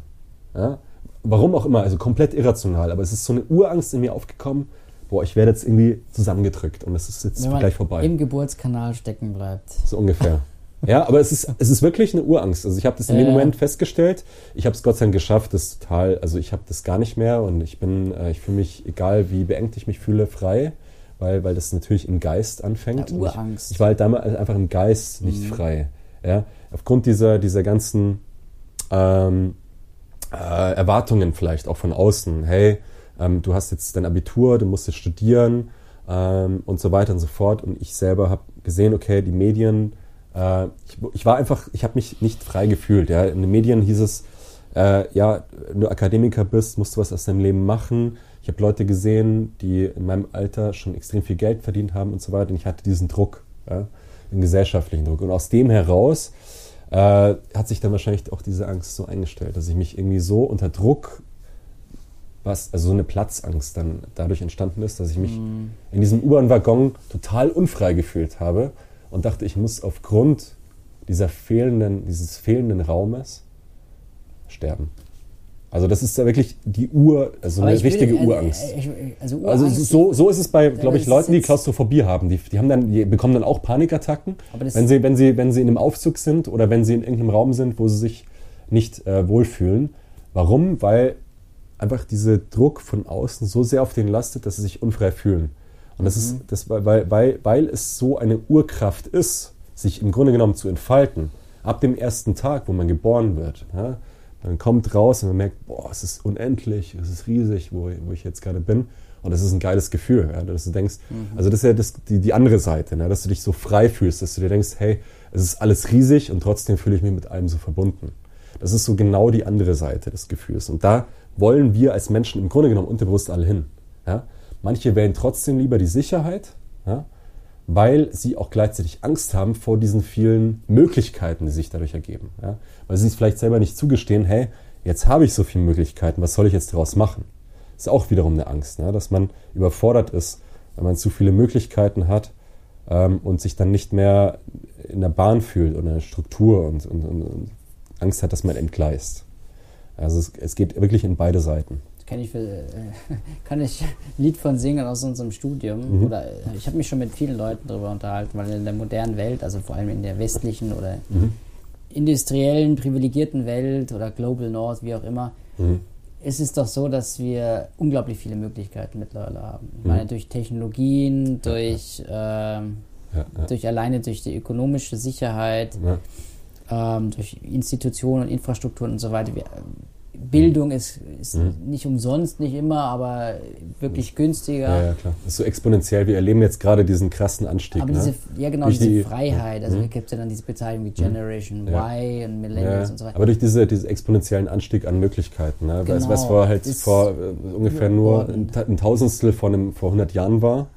Ja? Warum auch immer, also komplett irrational, aber es ist so eine Urangst in mir aufgekommen, boah, ich werde jetzt irgendwie zusammengedrückt und es ist jetzt gleich vorbei. im Geburtskanal stecken bleibt. So ungefähr. Ja, aber es ist, es ist wirklich eine Urangst. Also ich habe das in dem Ja. Moment festgestellt. Ich habe es Gott sei Dank geschafft, das total, also ich habe das gar nicht mehr und ich bin, äh, ich fühle mich, egal wie beengt ich mich fühle, frei, weil, weil das natürlich im Geist anfängt. Ja, Urangst. Ich, ich war halt damals einfach im Geist nicht frei. Ja? Aufgrund dieser, dieser ganzen ähm, äh, Erwartungen vielleicht auch von außen. Hey, ähm, du hast jetzt dein Abitur, du musst jetzt studieren ähm, und so weiter und so fort. Und ich selber habe gesehen, okay, die Medien, äh, ich, ich war einfach, ich habe mich nicht frei gefühlt. Ja? In den Medien hieß es, äh, ja, wenn du Akademiker bist, musst du was aus deinem Leben machen. Ich habe Leute gesehen, die in meinem Alter schon extrem viel Geld verdient haben und so weiter. Und ich hatte diesen Druck, ja, den gesellschaftlichen Druck. Und aus dem heraus äh, hat sich dann wahrscheinlich auch diese Angst so eingestellt, dass ich mich irgendwie so unter Druck, was, also so eine Platzangst dann dadurch entstanden ist, dass ich mich in diesem U-Bahn-Waggon total unfrei gefühlt habe und dachte, ich muss aufgrund dieser fehlenden, dieses fehlenden Raumes sterben. Also das ist ja wirklich die Ur, also Aber eine ich will- richtige äh, Urangst. äh, ich- Also, Also Urangst, so, so ist es bei, glaube ich, Leuten, die Klaustrophobie haben. Die, die, haben dann, die bekommen dann auch Panikattacken, wenn sie, wenn, sie, wenn sie in einem Aufzug sind oder wenn sie in irgendeinem Raum sind, wo sie sich nicht äh, wohlfühlen. Warum? Weil einfach dieser Druck von außen so sehr auf denen lastet, dass sie sich unfrei fühlen. Und das Mhm. ist, das, weil, weil, weil es so eine Urkraft ist, sich im Grunde genommen zu entfalten, ab dem ersten Tag, wo man geboren wird. Ja? Man kommt raus und man merkt, boah, es ist unendlich, es ist riesig, wo, wo ich jetzt gerade bin. Und das ist ein geiles Gefühl, ja, dass du denkst, also das ist ja das, die, die andere Seite, ne, dass du dich so frei fühlst, dass du dir denkst, hey, es ist alles riesig und trotzdem fühle ich mich mit allem so verbunden. Das ist so genau die andere Seite des Gefühls. Und da wollen wir als Menschen im Grunde genommen unterbewusst alle hin. Ja? Manche wählen trotzdem lieber die Sicherheit, ja? Weil sie auch gleichzeitig Angst haben vor diesen vielen Möglichkeiten, die sich dadurch ergeben. Ja? Weil sie es vielleicht selber nicht zugestehen, hey, jetzt habe ich so viele Möglichkeiten, was soll ich jetzt daraus machen? ist auch wiederum eine Angst, ne? dass man überfordert ist, wenn man zu viele Möglichkeiten hat ähm, und sich dann nicht mehr in der Bahn fühlt oder in der Struktur und, und, und, Angst hat, dass man entgleist. Also es, es geht wirklich in beide Seiten. Kann ich, äh, *laughs* kann ich ein Lied von singen aus unserem Studium. Mhm. Oder äh, ich habe mich schon mit vielen Leuten darüber unterhalten, weil in der modernen Welt, also vor allem in der westlichen oder Mhm. industriellen, privilegierten Welt oder Global North, wie auch immer, Mhm. es ist doch so, dass wir unglaublich viele Möglichkeiten mittlerweile haben. Ich Mhm. meine, durch Technologien, durch, ähm, Ja, ja, durch alleine durch die ökonomische Sicherheit, ja. ähm, durch Institutionen und Infrastrukturen und so weiter. Wir, Bildung ist, ist Mhm. nicht umsonst, nicht immer, aber wirklich günstiger. Ja, ja, klar. Das ist so exponentiell. Wir erleben jetzt gerade diesen krassen Anstieg. Aber ne? diese, ja genau, Durch diese die- Freiheit, also Mhm. gibt es ja dann diese Bezeichnung wie Generation Ja. Y und ja, Millennials und so weiter. aber durch diese, diesen exponentiellen Anstieg an Möglichkeiten. Ne? Weil es- Genau. halt vor äh, ungefähr nur ein, ein Tausendstel von einem, vor 100 Jahren war,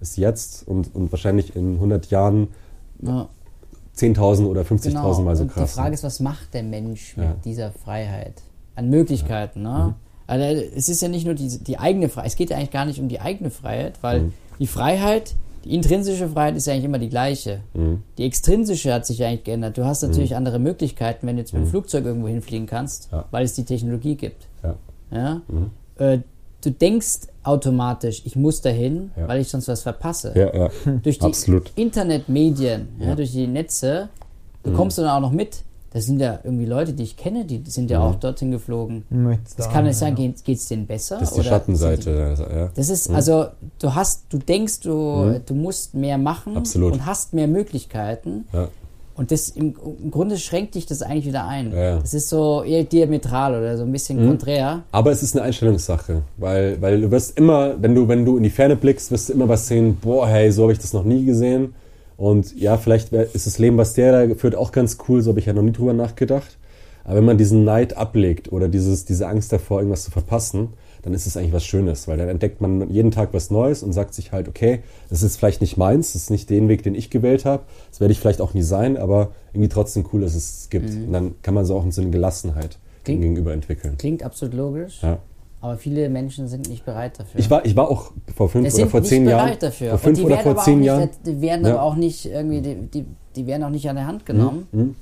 ist jetzt und, und wahrscheinlich in 100 Jahren Ja, 10.000 oder 50.000 genau. Mal so und krass. die Frage ne? ist, was macht der Mensch Ja. mit dieser Freiheit? An Möglichkeiten, ne? Mhm. Also es ist ja nicht nur die, die eigene Freiheit, es geht ja eigentlich gar nicht um die eigene Freiheit, weil Mhm. die Freiheit, die intrinsische Freiheit ist ja eigentlich immer die gleiche. Mhm. Die extrinsische hat sich ja eigentlich geändert. Du hast natürlich andere Möglichkeiten, wenn du jetzt mit dem Flugzeug irgendwo hinfliegen kannst, Ja. weil es die Technologie gibt. Ja. Ja? Äh, du denkst automatisch, ich muss dahin, Ja. weil ich sonst was verpasse. Ja, ja. Durch die Absolut. Internetmedien, ja. Durch die Netze, Mhm. bekommst du dann auch noch mit. Das sind ja irgendwie Leute, die ich kenne, die sind ja auch dorthin geflogen. Du kann nicht sein, ja. geht es denen besser? Das ist die Schattenseite. sind also, ja. die- Das ist, also, du hast, du denkst, du, du musst mehr machen Absolut. und hast mehr Möglichkeiten. Ja. Und das im, im Grunde schränkt dich das eigentlich wieder ein. Ja, ja. Das ist so eher diametral oder so ein bisschen konträr. Aber es ist eine Einstellungssache, weil, weil du wirst immer, wenn du, wenn du in die Ferne blickst, wirst du immer was sehen, boah, hey, so habe ich das noch nie gesehen. Und ja, vielleicht ist das Leben, was der da führt, auch ganz cool, so habe ich ja noch nie drüber nachgedacht. Aber wenn man diesen Neid ablegt oder dieses, diese Angst davor, irgendwas zu verpassen, dann ist es eigentlich was Schönes, weil dann entdeckt man jeden Tag was Neues und sagt sich halt, okay, das ist vielleicht nicht meins, das ist nicht den Weg, den ich gewählt habe, das werde ich vielleicht auch nie sein, aber irgendwie trotzdem cool, dass es es gibt. Und dann kann man so auch so eine Gelassenheit Klingt- gegenüber entwickeln. Klingt absolut logisch, Ja. Aber viele Menschen sind nicht bereit dafür. Ich war, ich war auch vor fünf es oder vor zehn Jahren. Vor fünf und die oder werden vor aber zehn Jahren. Nicht, die werden Ja. aber auch nicht irgendwie, die, die, die werden auch nicht an der Hand genommen. Mhm.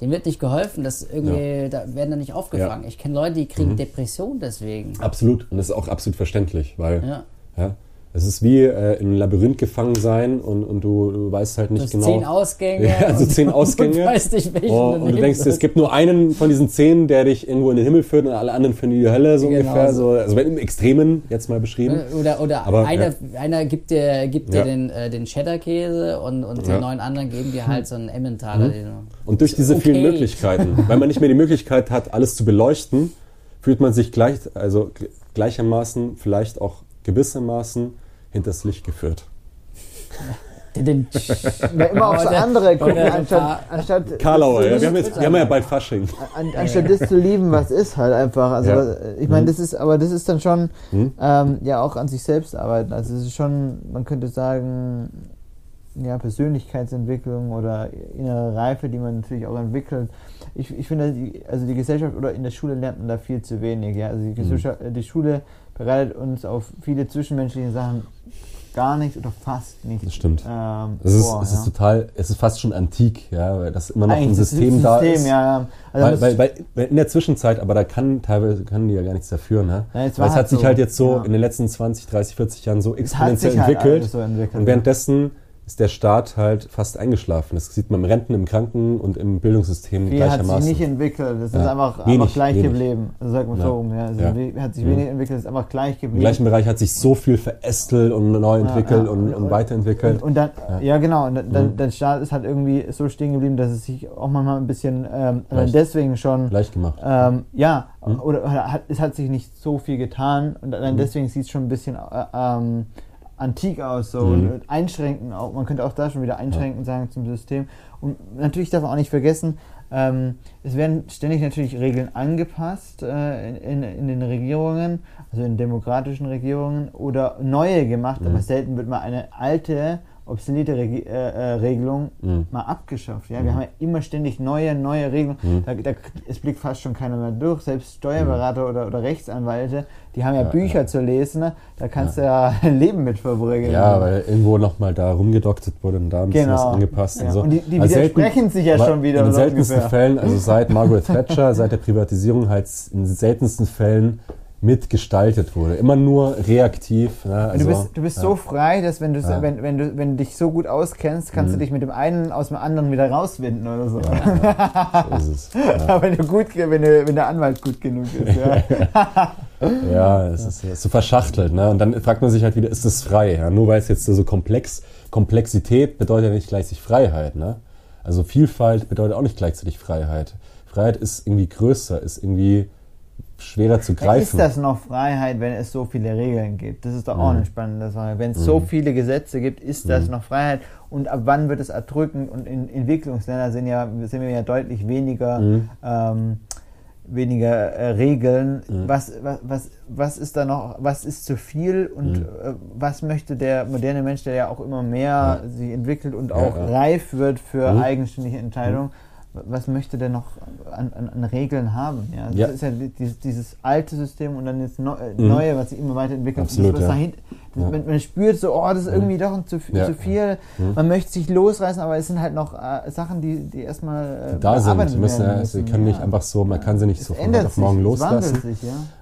Denen wird nicht geholfen, das irgendwie, da werden dann nicht aufgefangen. Ja. Mhm. Ich kenne Leute, die kriegen Depressionen deswegen. Absolut. Und das ist auch absolut verständlich, weil Ja. Ja, es ist wie äh, im Labyrinth gefangen sein und, und du, du weißt halt Du nicht genau. *laughs* zehn *laughs* Ausgänge. Ja, also zehn Ausgänge. Und weißt nicht, welchen Oh, du und du denkst, es sollst. gibt nur einen von diesen zehn, der dich irgendwo in den Himmel führt und alle anderen führen in die Hölle, so Genau ungefähr. so. So. Also im Extremen jetzt mal beschrieben. Oder, oder Aber, einer, ja. einer gibt dir, gibt dir Ja. den, äh, den Cheddar-Käse und, und Ja. den neun anderen geben dir halt so einen Emmentaler. du- Und durch diese vielen Okay. Möglichkeiten, weil man nicht mehr die Möglichkeit hat, alles zu beleuchten, fühlt man sich gleich, also gleichermaßen, vielleicht auch gewissermaßen hinters Licht geführt. Ja, *laughs* immer aufs andere gucken, anstatt, anstatt, Karlauer, ja, zu wir haben, lieben- jetzt, wir haben ja bald Fasching. an, anstatt das zu lieben, was ist halt einfach. Also Ja. ich meine, das ist, aber das ist dann schon Hm? ähm, ja auch an sich selbst arbeiten. Also es ist schon, man könnte sagen, ja, Persönlichkeitsentwicklung oder innere Reife, die man natürlich auch entwickelt. Ich, ich finde, die, also die Gesellschaft oder in der Schule lernt man da viel zu wenig. Ja? Also die, Gesellschaft, die Schule bereitet uns auf viele zwischenmenschliche Sachen gar nicht oder fast nicht Das stimmt. ähm, Es ist, vor. es ja. ist total, es ist fast schon antik, ja, weil das immer noch ein Eigentlich das System da System, ist. Ja, ja. Also weil, weil, weil, in der Zwischenzeit, aber da kann teilweise kann die ja gar nichts dafür, ne? Ja, jetzt weil es halt hat sich so, halt jetzt so ja. in den letzten 20, 30, 40 Jahren so Es exponentiell sich halt entwickelt. alles so entwickelt, und währenddessen ist der Staat halt fast eingeschlafen. Das sieht man im Renten, im Kranken und im Bildungssystem Viel hat sich gleichermaßen. nicht entwickelt, das ist Ja. einfach, Wenig, einfach gleich wenig. geblieben. Also sagt man Ja. so rum, ja. Also Ja. hat sich Mhm. wenig entwickelt, ist einfach gleich Im geblieben. gleichen Bereich hat sich so viel verästelt und neu entwickelt und, Und- und weiterentwickelt. Und, und dann, Ja. genau, und dann, dann, Mhm. der Staat ist halt irgendwie so stehen geblieben, dass es sich auch manchmal ein bisschen, ähm, Leicht. deswegen schon, Gleich gemacht. ähm, ja, Mhm. oder hat, es hat sich nicht so viel getan und allein Mhm. deswegen sieht es schon ein bisschen äh, ähm, antik aus, so Mhm. einschränken auch, man könnte auch da schon wieder einschränken sagen zum System. Und natürlich darf man auch nicht vergessen, ähm, es werden ständig natürlich Regeln angepasst äh, in, in, in den Regierungen, also in demokratischen Regierungen oder neue gemacht, Mhm. aber selten wird mal eine alte, obsolete Regi äh, äh, Regelung Mhm. mal abgeschafft. Ja? Wir haben ja immer ständig neue, neue Regelungen. Mhm. Da, da, es blickt fast schon keiner mehr durch. Selbst Steuerberater oder, oder Rechtsanwälte, die haben ja, Ja, Bücher ja. zu lesen. Ne? Da kannst du ja ein *laughs* Leben mit verbringen. Ja, weil irgendwo nochmal da rumgedoktert wurde und da ein bisschen Genau. was angepasst Ja. und so. Und die- die Also widersprechen sich ja schon wieder In den seltensten ungefähr. Fällen, also seit Margaret *laughs* Thatcher, seit der Privatisierung halt in den seltensten Fällen mitgestaltet wurde. Immer nur reaktiv. Ne? Also, du bist, du bist ja. so frei, dass wenn du, Ja. wenn, wenn, du, wenn du dich so gut auskennst, kannst Mhm. du dich mit dem einen aus dem anderen wieder rauswinden oder so. Ja, *laughs* so ist es. Ja. wenn, du gut, wenn, du, wenn der Anwalt gut genug ist. Ja. *laughs* Ja, es ist, es ist so verschachtelt. Ne? Und dann fragt man sich halt wieder, ist das frei? Nur weil es jetzt so komplex, Komplexität bedeutet ja nicht gleichzeitig Freiheit. Ne? Also Vielfalt bedeutet auch nicht gleichzeitig Freiheit. Freiheit ist irgendwie größer, ist irgendwie schwerer zu Ist greifen. das noch Freiheit, wenn es so viele Regeln gibt? Das ist doch auch Mhm. eine spannende Sache. Wenn es so viele Gesetze gibt, ist das noch Freiheit? Und ab wann wird es erdrückend? Und in Entwicklungsländern sind, ja, sind wir ja deutlich weniger, Mhm. ähm, weniger äh, Regeln. Mhm. Was, was, was, was ist da noch, was ist zu viel und Mhm. äh, was möchte der moderne Mensch, der ja auch immer mehr Ja. sich entwickelt und Ja, auch ja. reif wird für Mhm. eigenständige Entscheidungen, was möchte der noch an, an, an Regeln haben? Ja, das Ja. ist ja die- dieses, dieses alte System und dann das äh, Mhm. Neue, was sich immer weiterentwickelt. Absolut, das, ja. dahin, das, man, man spürt so, oh, das ist irgendwie doch ein zu, zu viel. Mhm. Man möchte sich losreißen, aber es sind halt noch äh, Sachen, die, die erstmal äh, da sind. Die müssen, ja, sie müssen. können nicht einfach so, man kann sie nicht Es so von heute auf morgen loslassen. sich.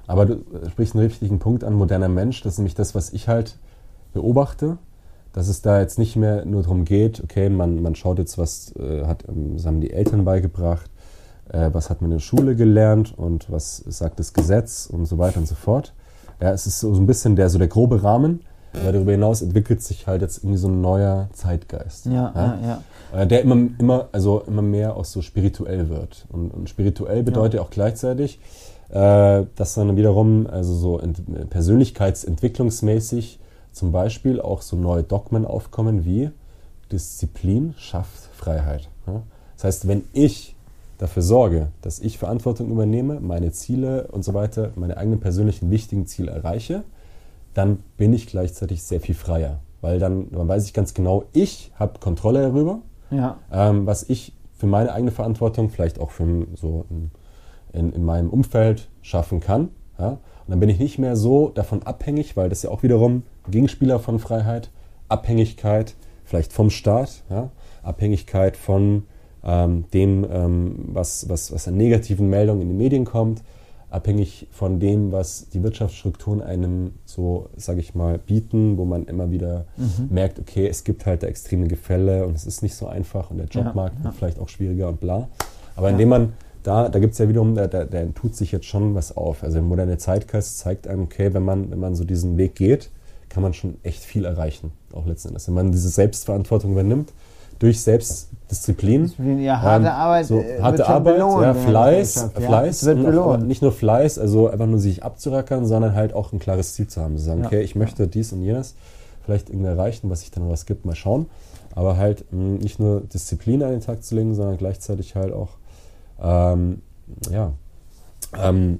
Aber du äh, sprichst einen richtigen Punkt an, moderner Mensch. Das ist nämlich das, was ich halt beobachte. Dass es da jetzt nicht mehr nur darum geht, okay, man, man schaut jetzt, was äh, hat, ähm, was haben die Eltern beigebracht, äh, was hat man in der Schule gelernt und was sagt das Gesetz und so weiter und so fort. Ja, es ist so, ein bisschen der, so der grobe Rahmen, aber darüber hinaus entwickelt sich halt jetzt irgendwie so ein neuer Zeitgeist. Ja, ja, ja. Äh, Der immer, immer, also immer mehr auch so spirituell wird. Und, und spirituell bedeutet auch gleichzeitig, äh, dass dann wiederum, also so ent persönlichkeitsentwicklungsmäßig zum Beispiel auch so neue Dogmen aufkommen wie Disziplin schafft Freiheit. Das heißt, wenn ich dafür sorge, dass ich Verantwortung übernehme, meine Ziele und so weiter, meine eigenen persönlichen wichtigen Ziele erreiche, dann bin ich gleichzeitig sehr viel freier. Weil dann, dann weiß ich ganz genau, ich habe Kontrolle darüber, Ja. ähm, was ich für meine eigene Verantwortung, vielleicht auch für so in, in, in meinem Umfeld schaffen kann. Ja? Und dann bin ich nicht mehr so davon abhängig, weil das ja auch wiederum Gegenspieler von Freiheit, Abhängigkeit vielleicht vom Staat, ja? Abhängigkeit von ähm, dem, ähm, was, was, was an negativen Meldungen in den Medien kommt, abhängig von dem, was die Wirtschaftsstrukturen einem so, sage ich mal, bieten, wo man immer wieder merkt, okay, es gibt halt da extreme Gefälle und es ist nicht so einfach und der Ja, Jobmarkt ja. wird vielleicht auch schwieriger und bla. Aber Ja. indem man da, da gibt es ja wiederum, da, da, da tut sich jetzt schon was auf. Also der moderne Zeitgeist zeigt einem, okay, wenn man, wenn man so diesen Weg geht, kann man schon echt viel erreichen, auch letzten Endes. Wenn man diese Selbstverantwortung übernimmt, durch Selbstdisziplin. Disziplin, ja, harte ähm, Arbeit, so äh, harte Arbeit, belohnt ja, Fleiß, ja. Fleiß, wird belohnt. nicht nur Fleiß, also einfach nur sich abzurackern, sondern halt auch ein klares Ziel zu haben. Zu sagen, Ja. okay, ich möchte dies und jenes vielleicht irgendwie erreichen, was sich dann was gibt, mal schauen. Aber halt mh, nicht nur Disziplin an den Tag zu legen, sondern gleichzeitig halt auch ähm, ja, ähm,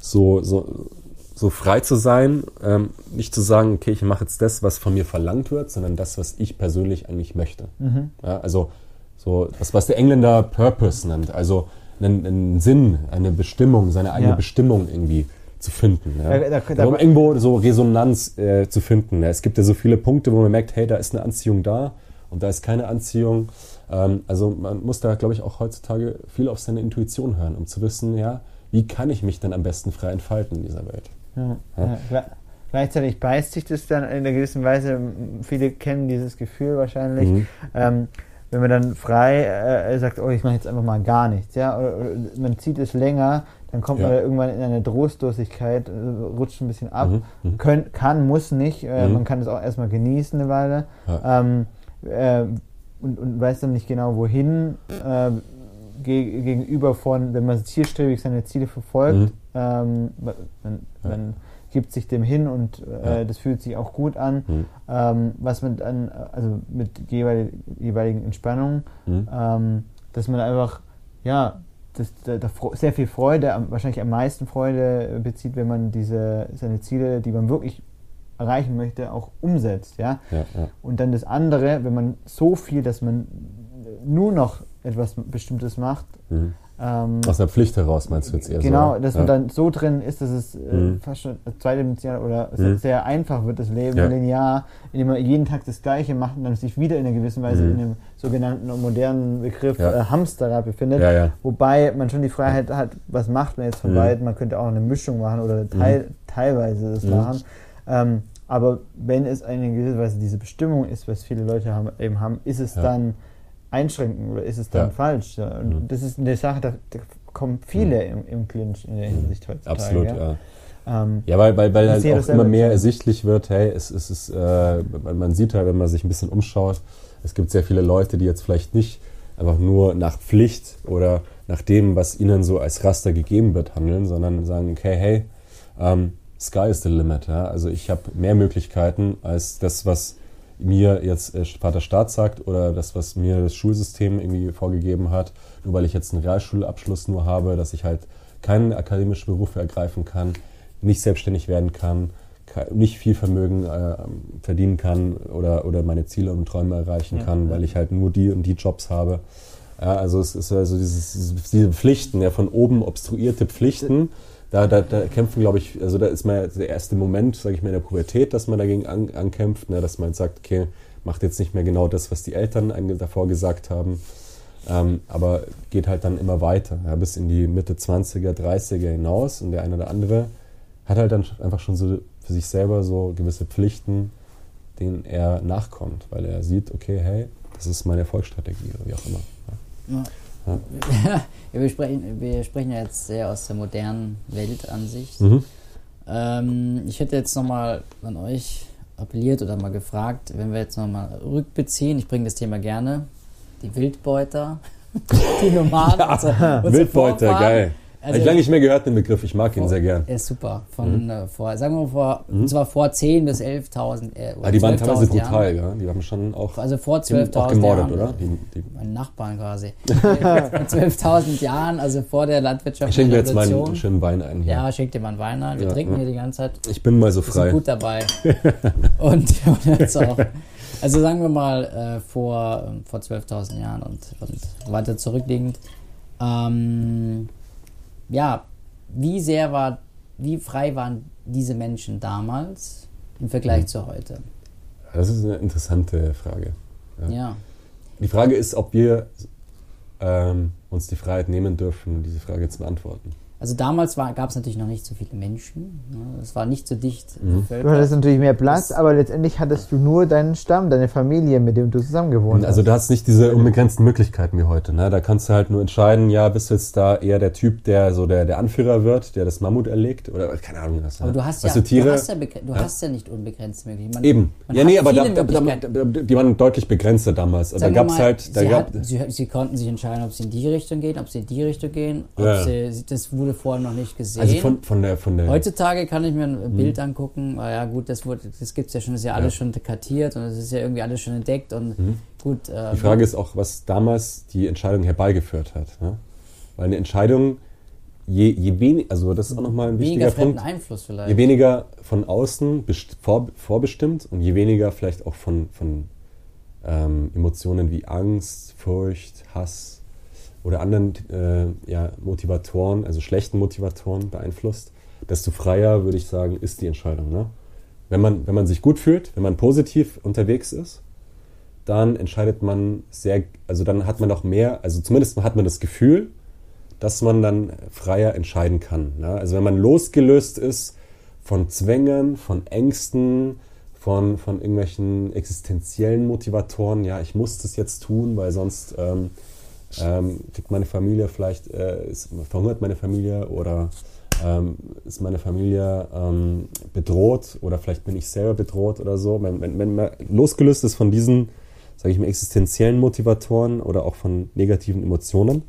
so, so, so frei zu sein, ähm, nicht zu sagen, okay, ich mache jetzt das, was von mir verlangt wird, sondern das, was ich persönlich eigentlich möchte. Mhm. Ja, also so das, was der Engländer Purpose nennt, also einen, einen Sinn, eine Bestimmung, seine eigene Ja. Bestimmung irgendwie zu finden. Ja. Da- da- da- um irgendwo so Resonanz äh, zu finden. Ja. Es gibt ja so viele Punkte, wo man merkt, hey, da ist eine Anziehung da und da ist keine Anziehung. Ähm, also man muss da, glaube ich, auch heutzutage viel auf seine Intuition hören, um zu wissen, ja, wie kann ich mich denn am besten frei entfalten in dieser Welt? Ja, Ja. ja. Gle- Gleichzeitig beißt sich das dann in einer gewissen Weise. Viele kennen dieses Gefühl wahrscheinlich. Mhm. Ähm, wenn man dann frei äh, sagt, oh, ich mache jetzt einfach mal gar nichts, ja, oder, oder man zieht es länger, dann kommt Ja. man irgendwann in eine Trostlosigkeit, äh, rutscht ein bisschen ab. Mhm, mhm. Können, kann, muss nicht. Äh, Mhm. Man kann es auch erstmal genießen eine Weile. Ja. Ähm, äh, und, und weiß dann nicht genau, wohin. Äh, ge gegenüber von, wenn man zielstrebig seine Ziele verfolgt, Mhm. ähm, man, man, Ja. gibt sich dem hin und äh, Ja. das fühlt sich auch gut an. Mhm. Ähm, was man dann, also mit jeweil, jeweiligen Entspannungen, Mhm. ähm, dass man einfach, ja, das, da, da sehr viel Freude, wahrscheinlich am meisten Freude bezieht, wenn man diese, seine Ziele, die man wirklich erreichen möchte, auch umsetzt, ja. Ja, ja. Und dann das andere, wenn man so viel, dass man nur noch etwas Bestimmtes macht, Mhm. ähm, Aus einer Pflicht heraus meinst du jetzt eher genau, so? dass ja. man dann so drin ist, dass es äh, Mhm. fast schon zweidimensional oder Mhm. sehr einfach wird, das Leben Ja. linear, indem man jeden Tag das Gleiche macht und dann sich wieder in einer gewissen Weise Mhm. in dem sogenannten modernen Begriff Ja. äh, Hamsterrad befindet. Wobei man schon die Freiheit hat, was macht man jetzt von Mhm. beiden. Man könnte auch eine Mischung machen oder teil, teilweise das Mhm. machen. Ähm, aber wenn es eine gewisse Weise diese Bestimmung ist, was viele Leute haben, eben haben, ist es Ja. dann einschränkend oder ist es dann Ja. falsch? Ja, Und Mhm. das ist eine Sache, da, da kommen viele im, im Clinch in der Hinsicht heutzutage. Absolut, ja. ja. Ähm, Ja, weil, weil, weil halt auch immer mehr ersichtlich wird, hey, es, es ist, äh, man sieht halt, wenn man sich ein bisschen umschaut, es gibt sehr viele Leute, die jetzt vielleicht nicht einfach nur nach Pflicht oder nach dem, was ihnen so als Raster gegeben wird, handeln, sondern sagen, okay, hey, ähm, sky is the limit. Ja? Also ich habe mehr Möglichkeiten als das, was mir jetzt äh, Vater Staat sagt oder das, was mir das Schulsystem irgendwie vorgegeben hat, nur weil ich jetzt einen Realschulabschluss nur habe, dass ich halt keine akademischen Berufe ergreifen kann, nicht selbstständig werden kann, nicht viel Vermögen äh, verdienen kann oder, oder meine Ziele und Träume erreichen kann, ja. weil ich halt nur die und die Jobs habe. Ja, also es ist also dieses, diese Pflichten, ja, von oben obstruierte Pflichten, da, da, da kämpfen, glaube ich, also da ist mal der erste Moment, sage ich mal, in der Pubertät, dass man dagegen an, ankämpft, ne, dass man sagt, okay, macht jetzt nicht mehr genau das, was die Eltern einem davor gesagt haben, ähm, aber geht halt dann immer weiter, ja, bis in die Mitte 20er, 30er hinaus und der eine oder andere hat halt dann einfach schon so für sich selber so gewisse Pflichten, denen er nachkommt, weil er sieht, okay, hey, das ist meine Erfolgsstrategie oder wie auch immer. Ja. Ja. Ja, wir, sprechen, wir sprechen ja jetzt sehr aus der modernen Weltansicht. Mhm. Ähm, ich hätte jetzt nochmal an euch appelliert oder mal gefragt, wenn wir jetzt nochmal rückbeziehen, ich bringe das Thema gerne, die Wildbeuter, *laughs* die Nomaden, unsere, unsere Wildbeuter, Vorfahren, geil. Habe ich lange nicht mehr gehört, den Begriff. Ich mag ihn sehr gern. Er ist super. Von äh, vor, sagen wir mal, vor, und zwar vor 10.000 bis 11.000. Äh, oder Ah, die waren 12.000 teilweise brutal, ja. Die haben schon auch, Also vor die haben 12.000 auch gemordet, Jahren. oder? Die, die, Meine Nachbarn quasi. *laughs* vor 12.000 Jahren, also vor der ich landwirtschaftlichen schenke mir jetzt meinen schönen Wein ein hier. Ja, schick dir mal einen Wein ein. Wir Ja, trinken ja. hier die ganze Zeit. Ich bin mal so Wir sind frei. gut dabei. *laughs* und, *laughs* und jetzt auch. Also sagen wir mal äh, vor, ähm, vor 12.000 Jahren und, und weiter zurückliegend. Ähm, ja, wie sehr war, wie frei waren diese Menschen damals im Vergleich zu heute? Das ist eine interessante Frage. Ja. Ja. Die Frage ist, ob wir ähm, uns die Freiheit nehmen dürfen, diese Frage zu beantworten. Also damals gab es natürlich noch nicht so viele Menschen. Ne? Es war nicht so dicht Mhm. Du hattest natürlich mehr Platz, aber letztendlich hattest du nur deinen Stamm, deine Familie, mit dem du zusammen gewohnt Also hast. du hast nicht diese unbegrenzten Möglichkeiten wie heute. Ne? Da kannst du halt nur entscheiden, ja, bist du jetzt da eher der Typ, der so der, der Anführer wird, der das Mammut erlegt oder keine Ahnung was. Aber ne? du hast, Weißt ja, du, Tiere, du hast ja, du Ja. hast ja nicht unbegrenzte Möglichkeiten. Man- Eben. man Ja, hat nee, aber da, da, da, die waren deutlich begrenzter damals. Also da gab es mal, halt, da sie, gab, hatten, sie, sie konnten sich entscheiden, ob sie in die Richtung gehen, ob sie in die Richtung gehen. Ob Ja. sie, sie- das wurde vorher noch nicht gesehen. also von, von der, von der, Heutzutage kann ich mir ein Bild angucken, ah ja gut, das, wurde, das gibt es ja schon, das ist ja alles schon kartiert und es ist ja irgendwie alles schon entdeckt und gut. Äh, Die Frage ist auch, was damals die Entscheidung herbeigeführt hat. Ne? Weil eine Entscheidung, je, je weniger, also das ist auch nochmal ein wichtiger Punkt, Einfluss vielleicht. je weniger von außen vor, vorbestimmt und je weniger vielleicht auch von, von ähm, Emotionen wie Angst, Furcht, Hass oder anderen äh, ja, Motivatoren, also schlechten Motivatoren beeinflusst, desto freier, würde ich sagen, ist die Entscheidung. Ne? Wenn, man, wenn man sich gut fühlt, wenn man positiv unterwegs ist, dann entscheidet man sehr, also dann hat man auch mehr, also zumindest hat man das Gefühl, dass man dann freier entscheiden kann. Ne? Also wenn man losgelöst ist von Zwängen, von Ängsten, von, von irgendwelchen existenziellen Motivatoren, ja, ich muss das jetzt tun, weil sonst ähm, ähm, kriegt meine Familie vielleicht, äh, ist, verhungert meine Familie oder ähm, ist meine Familie ähm, bedroht oder vielleicht bin ich selber bedroht oder so. Wenn, wenn, wenn man losgelöst ist von diesen, sage ich mal, existenziellen Motivatoren oder auch von negativen Emotionen,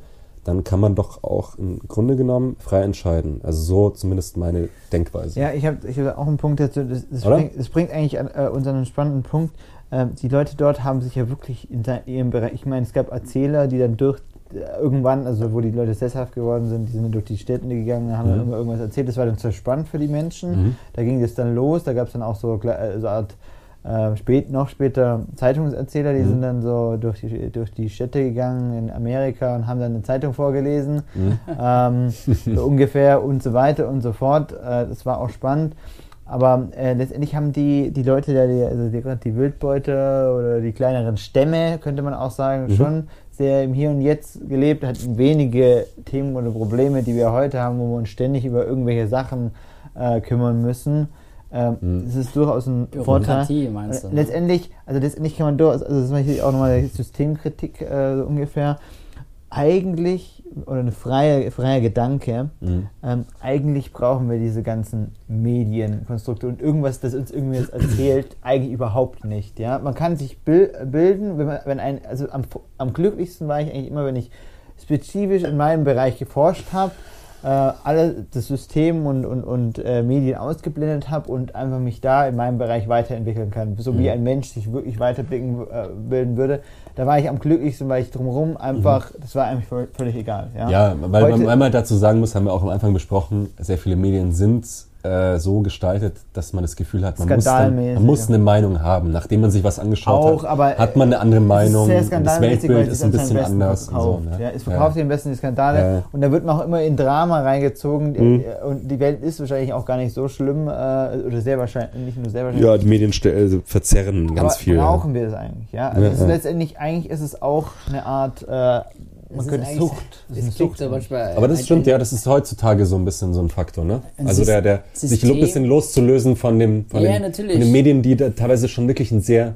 dann kann man doch auch im Grunde genommen frei entscheiden. Also so zumindest meine Denkweise. Ja, ich habe ich hab auch einen Punkt dazu. Das, das, bringt, das bringt eigentlich an, äh, uns an einen spannenden Punkt. Ähm, die Leute dort haben sich ja wirklich in ihrem Bereich, ich meine, es gab Erzähler, die dann durch äh, irgendwann, also wo die Leute sesshaft geworden sind, die sind dann durch die Städte gegangen, haben dann Mhm. immer irgendwas erzählt. Das war dann sehr spannend für die Menschen. Mhm. Da ging das dann los. Da gab es dann auch so, äh, so eine Art äh, spät, noch später Zeitungserzähler, die Mhm. sind dann so durch die, durch die Städte gegangen in Amerika und haben dann eine Zeitung vorgelesen, Mhm. ähm, so ungefähr und so weiter und so fort. Äh, das war auch spannend. Aber äh, letztendlich haben die, die Leute, die, die- also die, die Wildbeute oder die kleineren Stämme, könnte man auch sagen, Mhm. schon sehr im Hier und Jetzt gelebt, hatten wenige Themen oder Probleme, die wir heute haben, wo wir uns ständig über irgendwelche Sachen äh, kümmern müssen. Ähm, Mhm. Das ist durchaus ein Vorteil. Bürokratie meinst du? Äh, ne? Letztendlich, also letztendlich kann man durchaus, also das ist natürlich auch nochmal Systemkritik äh, so ungefähr. Eigentlich, oder eine freie, freier Gedanke, Mhm. ähm, eigentlich brauchen wir diese ganzen Medienkonstrukte und irgendwas, das uns irgendwie erzählt, *clears throat* eigentlich überhaupt nicht. Ja? Man kann sich bil bilden, wenn, man, wenn ein, also am, am glücklichsten war ich eigentlich immer, wenn ich spezifisch in meinem Bereich geforscht habe, äh, alle das System und, und, und äh, Medien ausgeblendet habe und einfach mich da in meinem Bereich weiterentwickeln kann, so wie Mhm. ein Mensch sich wirklich weiterbilden äh, bilden würde. Da war ich am glücklichsten, weil ich drumherum einfach, das war eigentlich völ- völlig egal. Ja, Mhm. Ja, weil, Heute- man, weil man dazu sagen muss, haben wir auch am Anfang besprochen, sehr viele Medien sind äh, so gestaltet, dass man das Gefühl hat, man muss, dann, man muss ja. eine Meinung haben. Nachdem man sich was angeschaut Auch, hat, aber, hat man eine andere Meinung. ist sehr das skandalmäßig, weil Weltbild es ist ein bisschen anders. Und so, Verkauft. ne? ja, es verkauft sich am besten die Skandale Ja. und da wird man auch immer in Drama reingezogen Mhm. und die Welt ist wahrscheinlich auch gar nicht so schlimm äh, oder sehr wahrscheinlich, nicht nur sehr wahrscheinlich. Ja, die Medien äh, verzerren ganz aber viel. brauchen wir das eigentlich? Ja, also Ja, ja. letztendlich eigentlich ist es auch eine Art, äh, man könnte eigentlich- Sucht. Das ist Es eine klingt Sucht. so manchmal, Aber das stimmt, ja, das ist heutzutage so ein bisschen so ein Faktor, ne? Ein Also der, der sich ein bisschen loszulösen von dem, von, Ja, den, natürlich. von den Medien, die da teilweise schon wirklich ein sehr,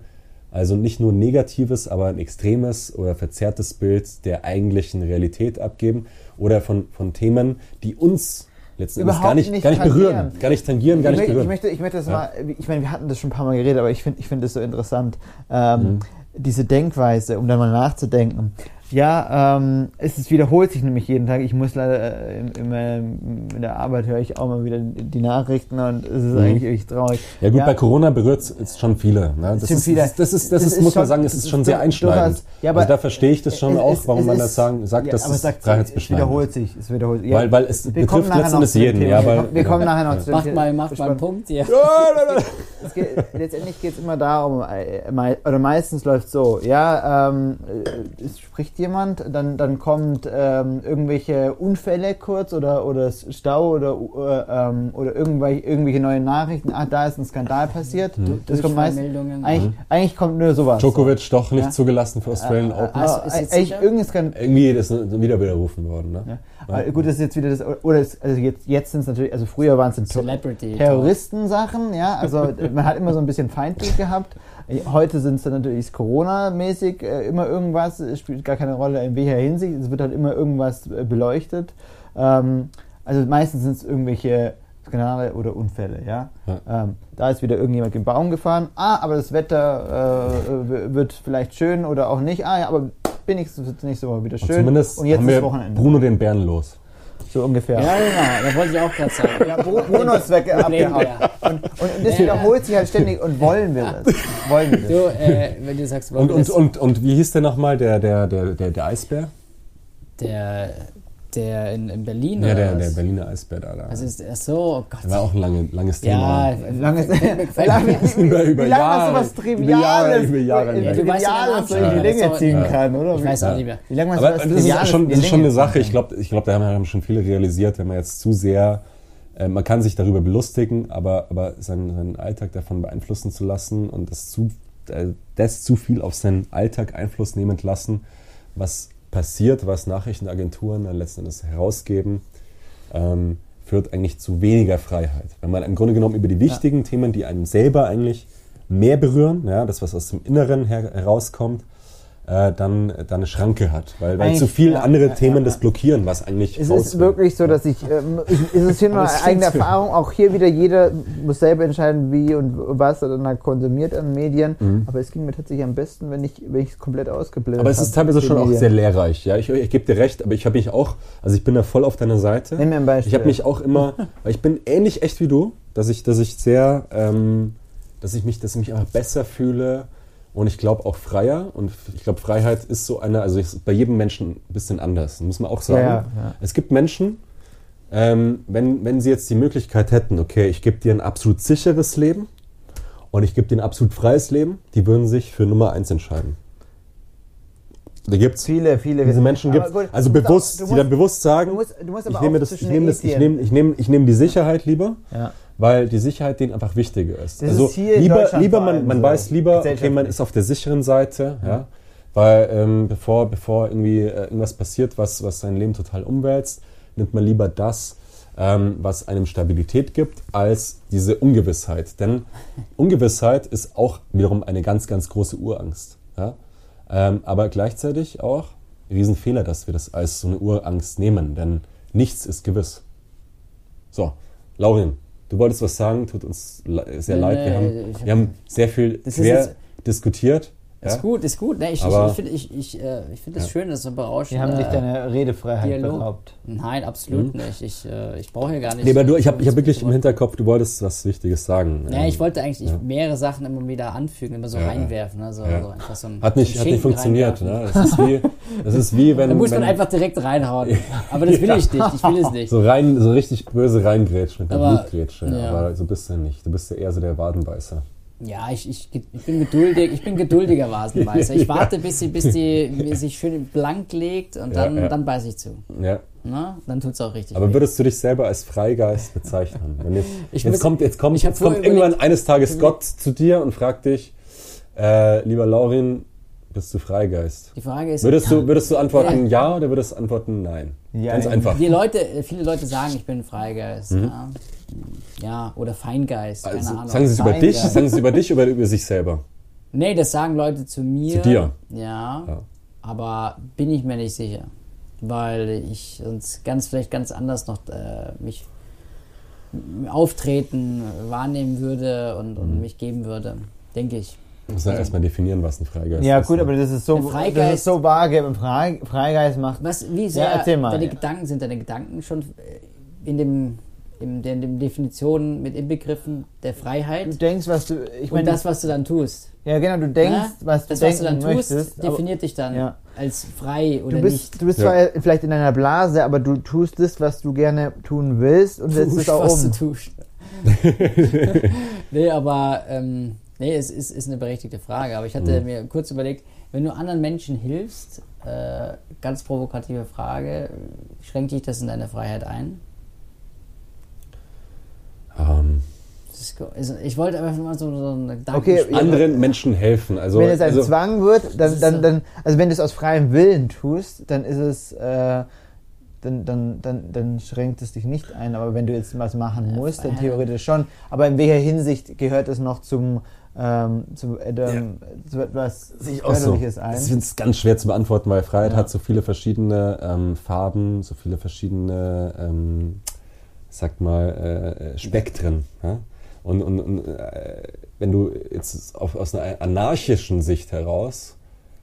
also nicht nur negatives, aber ein extremes oder verzerrtes Bild der eigentlichen Realität abgeben oder von, von Themen, die uns letzten Endes gar nicht, nicht gar nicht berühren, gar nicht tangieren, gar ich, nicht möchte, ich, berühren. möchte, ich möchte das Ja. mal, ich meine, wir hatten das schon ein paar Mal geredet, aber ich finde ich finde das so interessant, ähm, Mhm. diese Denkweise, um dann mal nachzudenken. Ja, ähm, es ist, wiederholt sich nämlich jeden Tag. Ich muss leider äh, im- immer in der Arbeit höre ich auch mal wieder die Nachrichten und es ist eigentlich echt traurig. Ja gut, bei Corona berührt es schon viele. Ne? Das, ist, viele. das, das ist, das Das ist, ist muss man schon- sagen, es das ist ist schon sehr einschneidend. durchaus- ja, aber also da verstehe ich das schon Es auch, ist- warum es man ist- das sagen, sagt, ja, es sagt, freiheitsbeschneidend Es wiederholt sich, es wiederholt sich. Weil- weil es wir betrifft kommen nachher letzten noch Endes zu dem jeden, Thema. ja, weil- wir kommen nachher noch zu dem Macht Thema. mal, macht mal einen Punkt. *laughs* Es geht, letztendlich geht es immer darum, äh, oder meistens läuft so, ja, ähm, äh, es spricht jemand, dann, dann kommt ähm, irgendwelche Unfälle kurz oder, oder Stau oder, äh, ähm, oder irgendwelche, irgendwelche neue Nachrichten, ah, da ist ein Skandal passiert. Das kommt Durchfallmeldungen. eigentlich, eigentlich kommt nur sowas. Djokovic doch nicht Ja. zugelassen für Australian Open. also So. ist Äh, jetzt eigentlich irgendein Skandal. Irgendwie ist es wieder widerrufen worden. Ne? Ja. Aber gut, das ist jetzt wieder das, oder es, also jetzt, jetzt sind es natürlich, also früher waren es. Terroristensachen, ja, also man hat immer so ein bisschen Feindbild gehabt. Heute sind es dann natürlich Corona-mäßig äh, immer irgendwas, es spielt gar keine Rolle in welcher Hinsicht, es wird halt immer irgendwas äh, beleuchtet. Ähm, also meistens sind es irgendwelche Skandale oder Unfälle, ja. Ja. Ähm, da ist wieder irgendjemand im Baum gefahren, ah, aber das Wetter äh, wird vielleicht schön oder auch nicht, ah ja, aber wenigstens wird es nächste Woche wieder Und schön. zumindest und jetzt haben ist wir Wochenende. Bruno den Bären los. So ungefähr. Ja, genau, da wollte ich auch gerade sagen. Ja, Problem, abgehauen. ja. Und, und das wiederholt sich halt ständig. Und wollen wir das? Wollen wir das? Du, äh, wenn du sagst, Und, und, das- und, und wie hieß der nochmal, der, der, der, der, der Eisbär? der, der in, in Berlin Ja, oder der, was? der Berliner Eisbär da. da. Was ist ach so, oh Gott. Das war auch ein lange, langes ja, Thema. Lange, *laughs* Über- über wie lange man Jahre, sowas über Triviales, Jahre, über Jahre in hinweg. Du weißt ja Triviales Namen solche schon. Länge ziehen ja. kann, oder? ich weiß auch nicht mehr. Wie lange man Aber sowas das ist Triviales schon, in die das ist schon eine Sache. Ich glaube, ich glaub, da haben schon viele realisiert, wenn man jetzt zu sehr, äh, man kann sich darüber belustigen, aber, aber seinen, seinen Alltag davon beeinflussen zu lassen und das zu, äh, das zu viel auf seinen Alltag Einfluss nehmend lassen, was passiert, was Nachrichtenagenturen dann letzten Endes herausgeben, ähm, führt eigentlich zu weniger Freiheit. Wenn man im Grunde genommen über die wichtigen Themen, die einen selber eigentlich mehr berühren, ja, das, was aus dem Inneren her herauskommt, äh, dann, dann eine Schranke hat. Weil, weil Eigentlich, zu viele ja, andere ja, Themen ja, das blockieren, was eigentlich Es ist wirklich so, dass ich, ähm, ich es ist hier nur es eigene. Erfahrung, auch hier wieder jeder muss selber entscheiden, wie und was er dann konsumiert an Medien. Aber es ging mir tatsächlich am besten, wenn ich wenn ich es komplett ausgeblendet Mhm. Aber es habe, ist teilweise schon auch Medien. sehr lehrreich. Ja, ich, ich gebe dir recht, aber ich habe mich auch, also ich bin da voll auf deiner Seite. Nenn mir ein Beispiel. Ich habe mich auch immer, weil *laughs* ich bin ähnlich echt wie du, dass ich, dass ich sehr, ähm, dass ich mich, dass ich mich einfach besser fühle und ich glaube auch freier. Und ich glaube, Freiheit ist so eine, also ist bei jedem Menschen ein bisschen anders, muss man auch sagen. Ja, ja. Es gibt Menschen, ähm, wenn, wenn sie jetzt die Möglichkeit hätten, okay, ich gebe dir ein absolut sicheres Leben und ich gebe dir ein absolut freies Leben, die würden sich für Nummer eins entscheiden. Da gibt es viele, viele. diese Menschen gibt also musst bewusst, du die dann musst- bewusst sagen, du musst- du musst ich nehme das, ich nehme das, ich nehme, ich nehme, ich nehme die Sicherheit lieber, Ja. Weil die Sicherheit denen einfach wichtiger ist. Das also ist lieber, lieber man, man so, weiß lieber, okay, man ist auf der sicheren Seite, ja, weil ähm, bevor, bevor irgendwie äh, irgendwas passiert, was, was sein Leben total umwälzt, nimmt man lieber das, ähm, was einem Stabilität gibt, als diese Ungewissheit. Denn Ungewissheit ist auch wiederum eine ganz, ganz große Urangst. Ja? Ähm, aber gleichzeitig auch ein Riesenfehler, dass wir das als so eine Urangst nehmen, denn nichts ist gewiss. So, Laurin, du wolltest was sagen, tut uns le- sehr Nee, leid. Wir haben, wir haben sehr viel quer jetzt- diskutiert. Ist gut, ist gut. Ne, ich Aber- ich, ich finde ich, ich, äh, ich find das schön, das ist so berauschend. Die haben dich äh, deine Redefreiheit Dialog. beraubt. Nein, absolut nicht. Ich, äh, ich brauche ja gar nicht. Nee, aber du, ich habe ich hab wirklich im Hinterkopf, du wolltest was Wichtiges sagen. Ja, ich wollte eigentlich Ja. mehrere Sachen immer wieder anfügen, immer so Ja. reinwerfen. Ne? So, Ja. so einfach so ein, Hat nicht, so hat nicht funktioniert. Ne? Das, ist wie, *laughs* das ist wie wenn. Da muss wenn man einfach direkt reinhauen. Aber das will ich nicht. Ich will es nicht. so rein, so richtig böse reingrätschen mit der Aber- Blutgrätsche. Aber so bist du nicht. Du bist ja eher so der Wadenbeißer. Ja, ich, ich, ich bin geduldig, ich bin geduldiger Vasenbeißer. Ich *laughs* warte, bis sie, bis die sich schön blank legt und Ja, dann, ja. dann beiße ich zu. Ja. Na? Dann tut es auch richtig. Aber weh. würdest du dich selber als Freigeist bezeichnen? Wenn jetzt, Ich jetzt, muss- kommt, jetzt kommt, jetzt kommt irgendwann eines Tages Gott zu dir und fragt dich, äh, lieber Laurin, bist du Freigeist? die Frage ist, Würdest du, würdest du antworten ja oder würdest du antworten nein? Ja, Ganz ja. einfach. die Leute, viele Leute sagen, ich bin Freigeist. Ja. ja, oder Feingeist, keine Mhm. Also, Ahnung. sagen sie es über dich, ja. sagen sie es über dich oder über sich selber? Nee, das sagen Leute zu mir. Zu dir? Ja, Ja. aber bin ich mir nicht sicher. Weil ich sonst ganz vielleicht ganz anders noch äh, mich auftreten, wahrnehmen würde und, Mhm. und mich geben würde. Denke ich. Müssen ja erstmal definieren, was ein Freigeist Ja, ist. gut, ne? aber das ist so, das ist so vage. Ein Frei, Freigeist macht. Was, wie Ja, sehr erzähl mal. deine Gedanken sind deine Gedanken schon äh, in dem in den, den Definitionen mit inbegriffen der Du Freiheit denkst, was du. Ich und meine, das, was du dann tust. ja, genau, du denkst, Ja? was du das, denken was du dann tust, möchtest. aber definiert dich dann Ja. als frei oder Du bist, nicht. du bist Ja. zwar vielleicht in einer Blase, aber du tust das, was du gerne tun willst und setzt es Tust, auch was um. du tust. *laughs* nee, aber ähm, nee, es ist, ist eine berechtigte Frage. Aber ich hatte Mhm. mir kurz überlegt, wenn du anderen Menschen hilfst, äh, ganz provokative Frage, schränkt dich das in deine Freiheit ein? Ähm, ist, also ich wollte einfach mal so, so einen Gedanken Okay, anderen Menschen helfen. Also, wenn es ein also, Zwang wird, dann, ist dann, dann, also wenn du es aus freiem Willen tust, dann ist es, äh, dann, dann, dann, dann schränkt es dich nicht ein. Aber wenn du jetzt was machen Ja, musst, dann theoretisch schon. Aber in welcher Hinsicht gehört es noch zum, ähm, zu, ähm, zu etwas Sehe ich auch so. Ein? Ich finde es ganz schwer zu beantworten, weil Freiheit Ja. hat so viele verschiedene ähm, Farben, so viele verschiedene, ähm, sag mal, äh, Spektren. Ja? Und, und, und äh, wenn du jetzt auf, aus einer anarchischen Sicht heraus,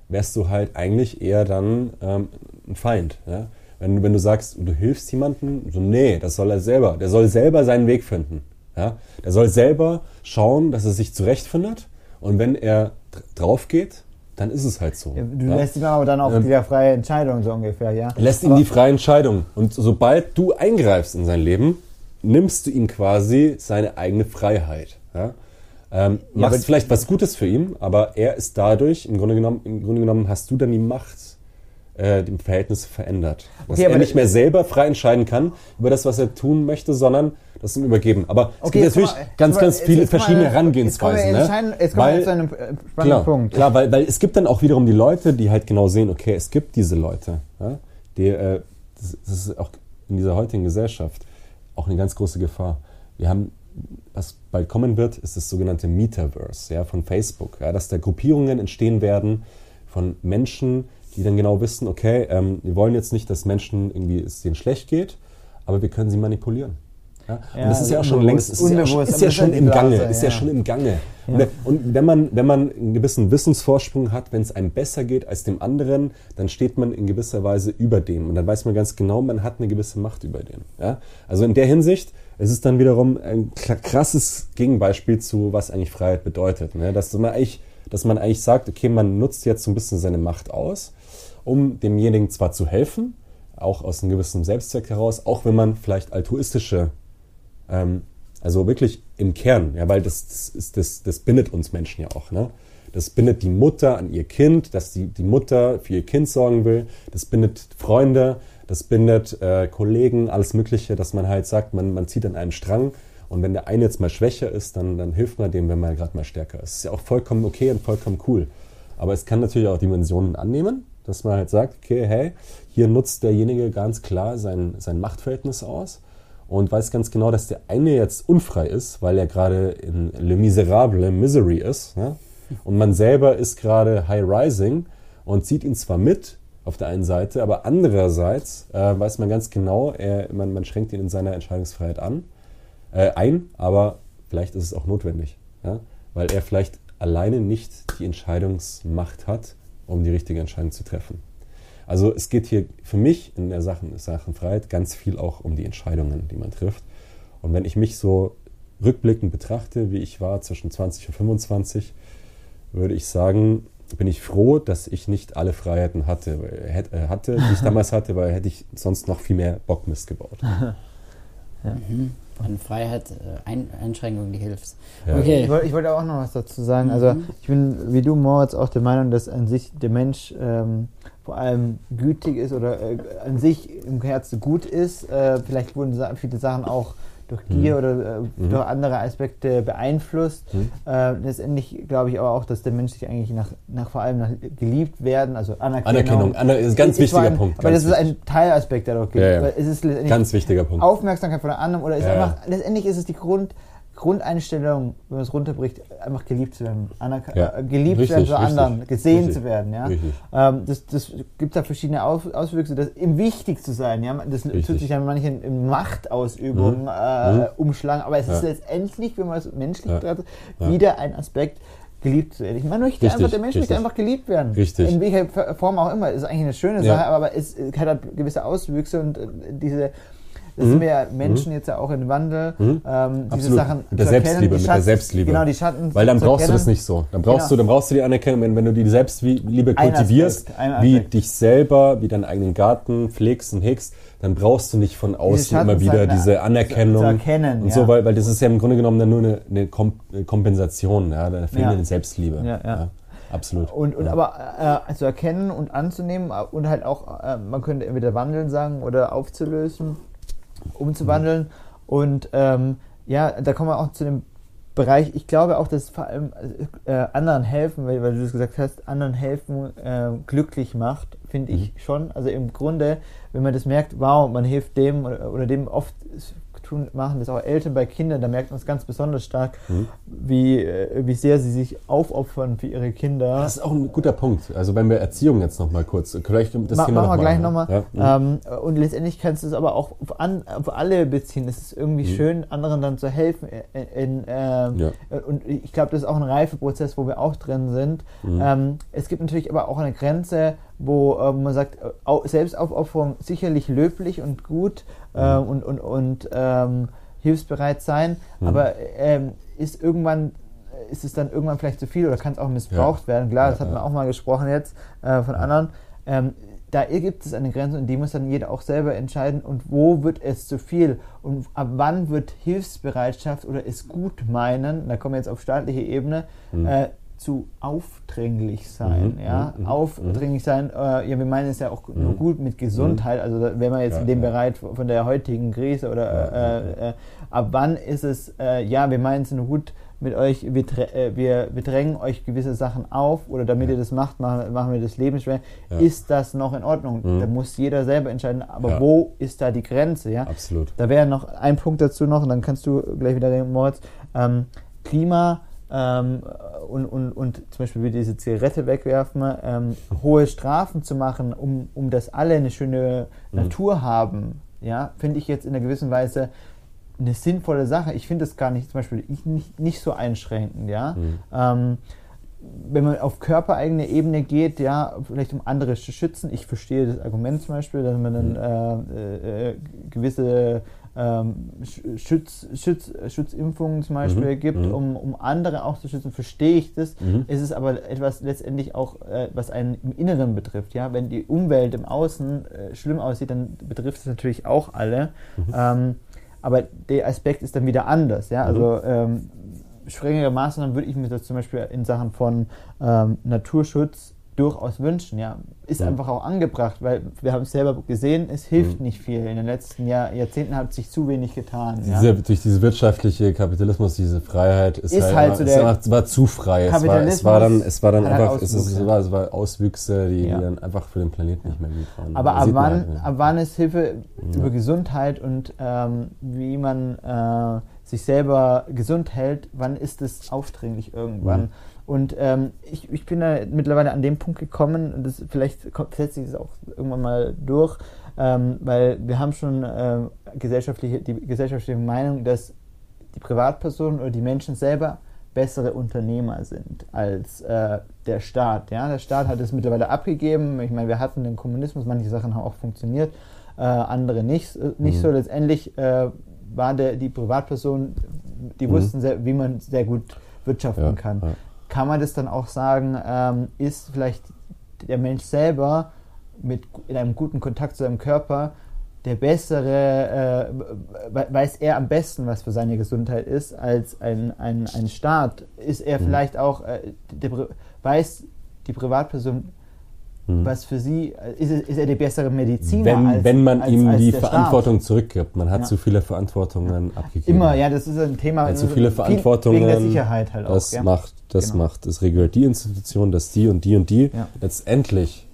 wärst du halt eigentlich eher dann ähm, ein Feind. Ja? Wenn, du- wenn du sagst, du hilfst jemandem, so nee, das soll er selber. Der soll selber seinen Weg finden. Ja? Der soll selber schauen, dass er sich zurechtfindet. Und wenn er dr- drauf geht, dann ist es halt so. Ja, du ja? lässt ihm aber dann auch Ähm, wieder freie Entscheidung, so ungefähr, ja? lässt ihm Aber- die freie Entscheidung. Und sobald du eingreifst in sein Leben, nimmst du ihm quasi seine eigene Freiheit. Ja? Ähm, Ja, machst vielleicht was Gutes für ihn, aber er ist dadurch, im Grunde genommen, im Grunde genommen hast du dann die Macht, äh, die Verhältnisse verändert. Dass Okay, er nicht mehr selber frei entscheiden kann über das, was er tun möchte, sondern das ihm übergeben. Aber es gibt jetzt natürlich mal- ganz, jetzt ganz mal- viele jetzt mal- verschiedene Jetzt Herangehensweisen. kommen wir, ne? jetzt kommen Weil- jetzt zu einem äh, spannenden Klar, Punkt. klar weil, weil es gibt dann auch wiederum die Leute, die halt genau sehen, okay, es gibt diese Leute, ja, die, äh, das, das ist auch in dieser heutigen Gesellschaft auch eine ganz große Gefahr. Wir haben, was bald kommen wird, ist das sogenannte Metaverse ja, von Facebook, ja, dass da Gruppierungen entstehen werden von Menschen, die dann genau wissen, okay, ähm, wir wollen jetzt nicht, dass Menschen irgendwie es denen schlecht geht, aber wir können sie manipulieren. Ja? Und das ist ja auch schon längst, ist ja, schon, ist ja schon im Gange, ist ja schon im Gange. Ja. Und, wenn man, wenn man einen gewissen Wissensvorsprung hat, wenn es einem besser geht als dem anderen, dann steht man in gewisser Weise über dem. Und dann weiß man ganz genau, man hat eine gewisse Macht über dem. Ja? Also in der Hinsicht, es ist dann wiederum ein krasses Gegenbeispiel zu, was eigentlich Freiheit bedeutet. Ne? Dass, man eigentlich, dass man eigentlich sagt, okay, man nutzt jetzt so ein bisschen seine Macht aus, um demjenigen zwar zu helfen, auch aus einem gewissen Selbstzweck heraus, auch wenn man vielleicht altruistische ähm, also wirklich im Kern, ja, weil das, das, ist, das, das bindet uns Menschen ja auch. Ne? Das bindet die Mutter an ihr Kind, dass die, die Mutter für ihr Kind sorgen will. Das bindet Freunde, das bindet äh, Kollegen, alles Mögliche, dass man halt sagt, man, man zieht an einem Strang. Und wenn der eine jetzt mal schwächer ist, dann, dann hilft man dem, wenn man gerade mal stärker ist. Ist ja auch vollkommen okay und vollkommen cool. Aber es kann natürlich auch Dimensionen annehmen, dass man halt sagt, okay, hey, hier nutzt derjenige ganz klar sein, sein Machtverhältnis aus und weiß ganz genau, dass der eine jetzt unfrei ist, weil er gerade in Le Miserable, Misery ist. Ne? Und man selber ist gerade High Rising und zieht ihn zwar mit auf der einen Seite, aber andererseits äh, weiß man ganz genau, er, man, man schränkt ihn in seiner Entscheidungsfreiheit an, äh, ein, aber vielleicht ist es auch notwendig, ja? weil er vielleicht alleine nicht die Entscheidungsmacht hat, um die richtige Entscheidung zu treffen. Also es geht hier für mich in der Sachen, Sachen Freiheit ganz viel auch um die Entscheidungen, die man trifft. Und wenn ich mich so rückblickend betrachte, wie ich war zwischen 20 und 25, würde ich sagen, bin ich froh, dass ich nicht alle Freiheiten hatte, hätt- äh, hatte die ich *laughs* damals hatte, weil hätte ich sonst noch viel mehr Bockmist gebaut. *laughs* An Freiheit, äh, Ein Einschränkungen, die hilft. Ja. Okay. Ich wollte, ich wollte auch noch was dazu sagen. Also Mhm. ich bin wie du, Moritz, auch der Meinung, dass an sich der Mensch ähm, vor allem gütig ist oder äh, an sich im Herzen gut ist. Äh, vielleicht wurden viele Sachen auch durch Gier Mhm. oder äh, Mhm. durch andere Aspekte beeinflusst. Mhm. Äh, letztendlich glaube ich aber auch, dass der Mensch sich eigentlich nach, nach vor allem nach geliebt werden, also Anerkennung. Anerkennung, Aner ist ein ganz zwar wichtiger ein, Punkt. Aber das ist ein Teilaspekt, der doch gibt. Ja, ja. Es ist letztendlich ganz wichtiger Punkt. Aufmerksamkeit von der anderen oder ist ja. einfach, letztendlich ist es die Grund, Grundeinstellung, wenn man es runterbricht, einfach geliebt zu werden. Anerk Ja. äh, geliebt zu werden Richtig, von anderen, richtig, gesehen richtig, zu werden. Ja? richtig. Ähm, das das gibt da verschiedene Aus Auswüchse, das im wichtig zu sein. Ja? Das Richtig. tut sich ja manchen in Machtausübung Mhm. äh, Mhm. umschlagen, aber es ist Ja. letztendlich, wenn man es menschlich Ja. betrachtet, Ja. wieder ein Aspekt, geliebt zu werden. Man möchte Richtig, einfach, der Mensch möchte richtig. einfach geliebt werden. Richtig. In welcher Form auch immer. Ist eigentlich eine schöne Ja. Sache, aber es hat halt gewisse Auswüchse und äh, diese, das Mhm. sind wir ja Menschen jetzt ja auch in Wandel, ähm, diese Absolut. Sachen Mit der erkennen, Selbstliebe, mit der Selbstliebe. Genau, die Schatten Weil dann brauchst du das erkennen. nicht so. Dann brauchst Genau. du, dann brauchst du die Anerkennung, wenn, wenn du die Selbstliebe Ein kultivierst, Aspekt, wie dich selber, wie deinen eigenen Garten pflegst und hegst, dann brauchst du nicht von außen immer wieder diese Anerkennung zu erkennen, und ja. so, weil, weil das ist ja im Grunde genommen dann nur eine, eine Kom eine Kompensation, ja, der fehlenden Ja. Selbstliebe. Ja, ja. absolut. Und, und ja. aber äh, zu erkennen und anzunehmen äh, und halt auch, äh, man könnte entweder wandeln sagen oder aufzulösen, umzuwandeln. Und ähm, ja, da kommen wir auch zu dem Bereich, ich glaube auch, dass vor allem äh, anderen helfen, weil, weil du das gesagt hast, anderen helfen äh, glücklich macht, finde ich schon. Also im Grunde, wenn man das merkt, wow, man hilft dem oder, oder dem oft tun, machen das auch Eltern bei Kindern, da merkt man es ganz besonders stark, wie, äh, wie sehr sie sich aufopfern für ihre Kinder. Das ist auch ein guter Punkt. Also wenn wir Erziehung jetzt noch mal kurz, vielleicht das Ma Thema machen wir noch gleich mal, nochmal. Ja? Ähm, und letztendlich kannst du es aber auch auf, an, auf alle beziehen. Es ist irgendwie Mhm. schön, anderen dann zu helfen. In, in, ähm, Ja. Und ich glaube, das ist auch ein Reifeprozess, wo wir auch drin sind. Mhm. Ähm, es gibt natürlich aber auch eine Grenze, wo äh, man sagt, au- Selbstaufopferung sicherlich löblich und gut äh, Mhm. und, und, und ähm, hilfsbereit sein, aber ähm, ist irgendwann ist es dann irgendwann vielleicht zu viel oder kann es auch missbraucht Ja. werden. Klar, Ja, das hat man ja. auch mal gesprochen jetzt äh, von anderen. Ähm, da gibt es eine Grenze und die muss dann jeder auch selber entscheiden und wo wird es zu viel und ab wann wird Hilfsbereitschaft oder es gut meinen, da kommen wir jetzt auf staatliche Ebene, äh, zu aufdringlich sein, Mhm, ja, mhm, mhm, aufdringlich sein, äh, ja, wir meinen es ja auch nur gut mit Gesundheit, also wenn man jetzt Ja, in dem ja. Bereich von der heutigen Krise oder äh, äh, ab wann ist es, äh, ja, wir meinen es nur gut mit euch, wir, äh, wir, wir drängen euch gewisse Sachen auf oder damit ihr das macht, machen, machen wir das Leben schwer. Ist das noch in Ordnung? Mhm. Da muss jeder selber entscheiden, aber wo ist da die Grenze, ja? Absolut. Da wäre noch ein Punkt dazu noch, und dann kannst du gleich wieder reden, Moritz. Ähm, Klima ähm, und, und, und zum Beispiel wie diese Zigarette wegwerfen, ähm, hohe Strafen zu machen, um, um dass alle eine schöne Natur haben, ja, finde ich jetzt in einer gewissen Weise eine sinnvolle Sache. Ich finde das gar nicht, zum Beispiel ich nicht, nicht so einschränkend, ja. Ähm, wenn man auf körpereigene Ebene geht, ja, vielleicht um andere zu schützen. Ich verstehe das Argument zum Beispiel, dass man dann äh, äh, gewisse ähm, Sch- Schutz, Schutz, Schutzimpfungen zum Beispiel Mhm, gibt, mhm. um, um andere auch zu schützen, verstehe ich das. Mhm. Es ist aber etwas letztendlich auch, äh, was einen im Inneren betrifft. Ja? Wenn die Umwelt im Außen äh, schlimm aussieht, dann betrifft es natürlich auch alle. Mhm. Ähm, aber der Aspekt ist dann wieder anders. Ja? Also ähm, strengere Maßnahmen würde ich mir das zum Beispiel in Sachen von ähm, Naturschutz durchaus wünschen. Ja, ist Mhm. einfach auch angebracht, weil wir haben es selber gesehen, es hilft nicht viel. In den letzten Jahr, Jahrzehnten hat sich zu wenig getan. Ja? Diese, durch diese wirtschaftliche Kapitalismus, diese Freiheit ist, Ist halt, halt so es der war, war zu frei. Es war, es war dann, es war dann halt einfach, es, ist, es, Auswüchse. war, es war Auswüchse, die, Ja. die dann einfach für den Planeten nicht mehr gut waren. Aber ab wann, halt, ab wann ist Hilfe über Gesundheit und ähm, wie man äh, sich selber gesund hält, wann ist es aufdringlich irgendwann? Und ähm, ich, ich bin da mittlerweile an dem Punkt gekommen, und das, vielleicht kommt- setzt sich das auch irgendwann mal durch, ähm, weil wir haben schon äh, gesellschaftliche, die gesellschaftliche Meinung, dass die Privatpersonen oder die Menschen selber bessere Unternehmer sind als äh, der Staat. Ja? Der Staat hat es mittlerweile abgegeben. Ich meine, wir hatten den Kommunismus, manche Sachen haben auch funktioniert, äh, andere nicht, äh, nicht Mhm. so. Letztendlich äh, war der, die Privatperson, die Mhm. wussten, sehr, wie man sehr gut wirtschaften Ja, kann. ja. Kann man das dann auch sagen, ähm, ist vielleicht der Mensch selber mit in einem guten Kontakt zu seinem Körper der bessere, äh, we- weiß er am besten, was für seine Gesundheit ist, als ein, ein, ein Staat. Ist Mhm. er vielleicht auch, äh, der, weiß die Privatperson, Mhm. was für sie, äh, ist, er- ist er der bessere Mediziner? wenn, als, wenn man als, ihm als die der Staat? Verantwortung zurückgibt. Man hat Ja. zu viele Verantwortungen abgegeben. Immer, ja, das ist ein Thema. Ja, zu viele viel- Verantwortungen. Wegen der Sicherheit halt das auch. Ja. macht, das Genau. macht, das regelt die Institution, das die und die und die. Ja. Letztendlich,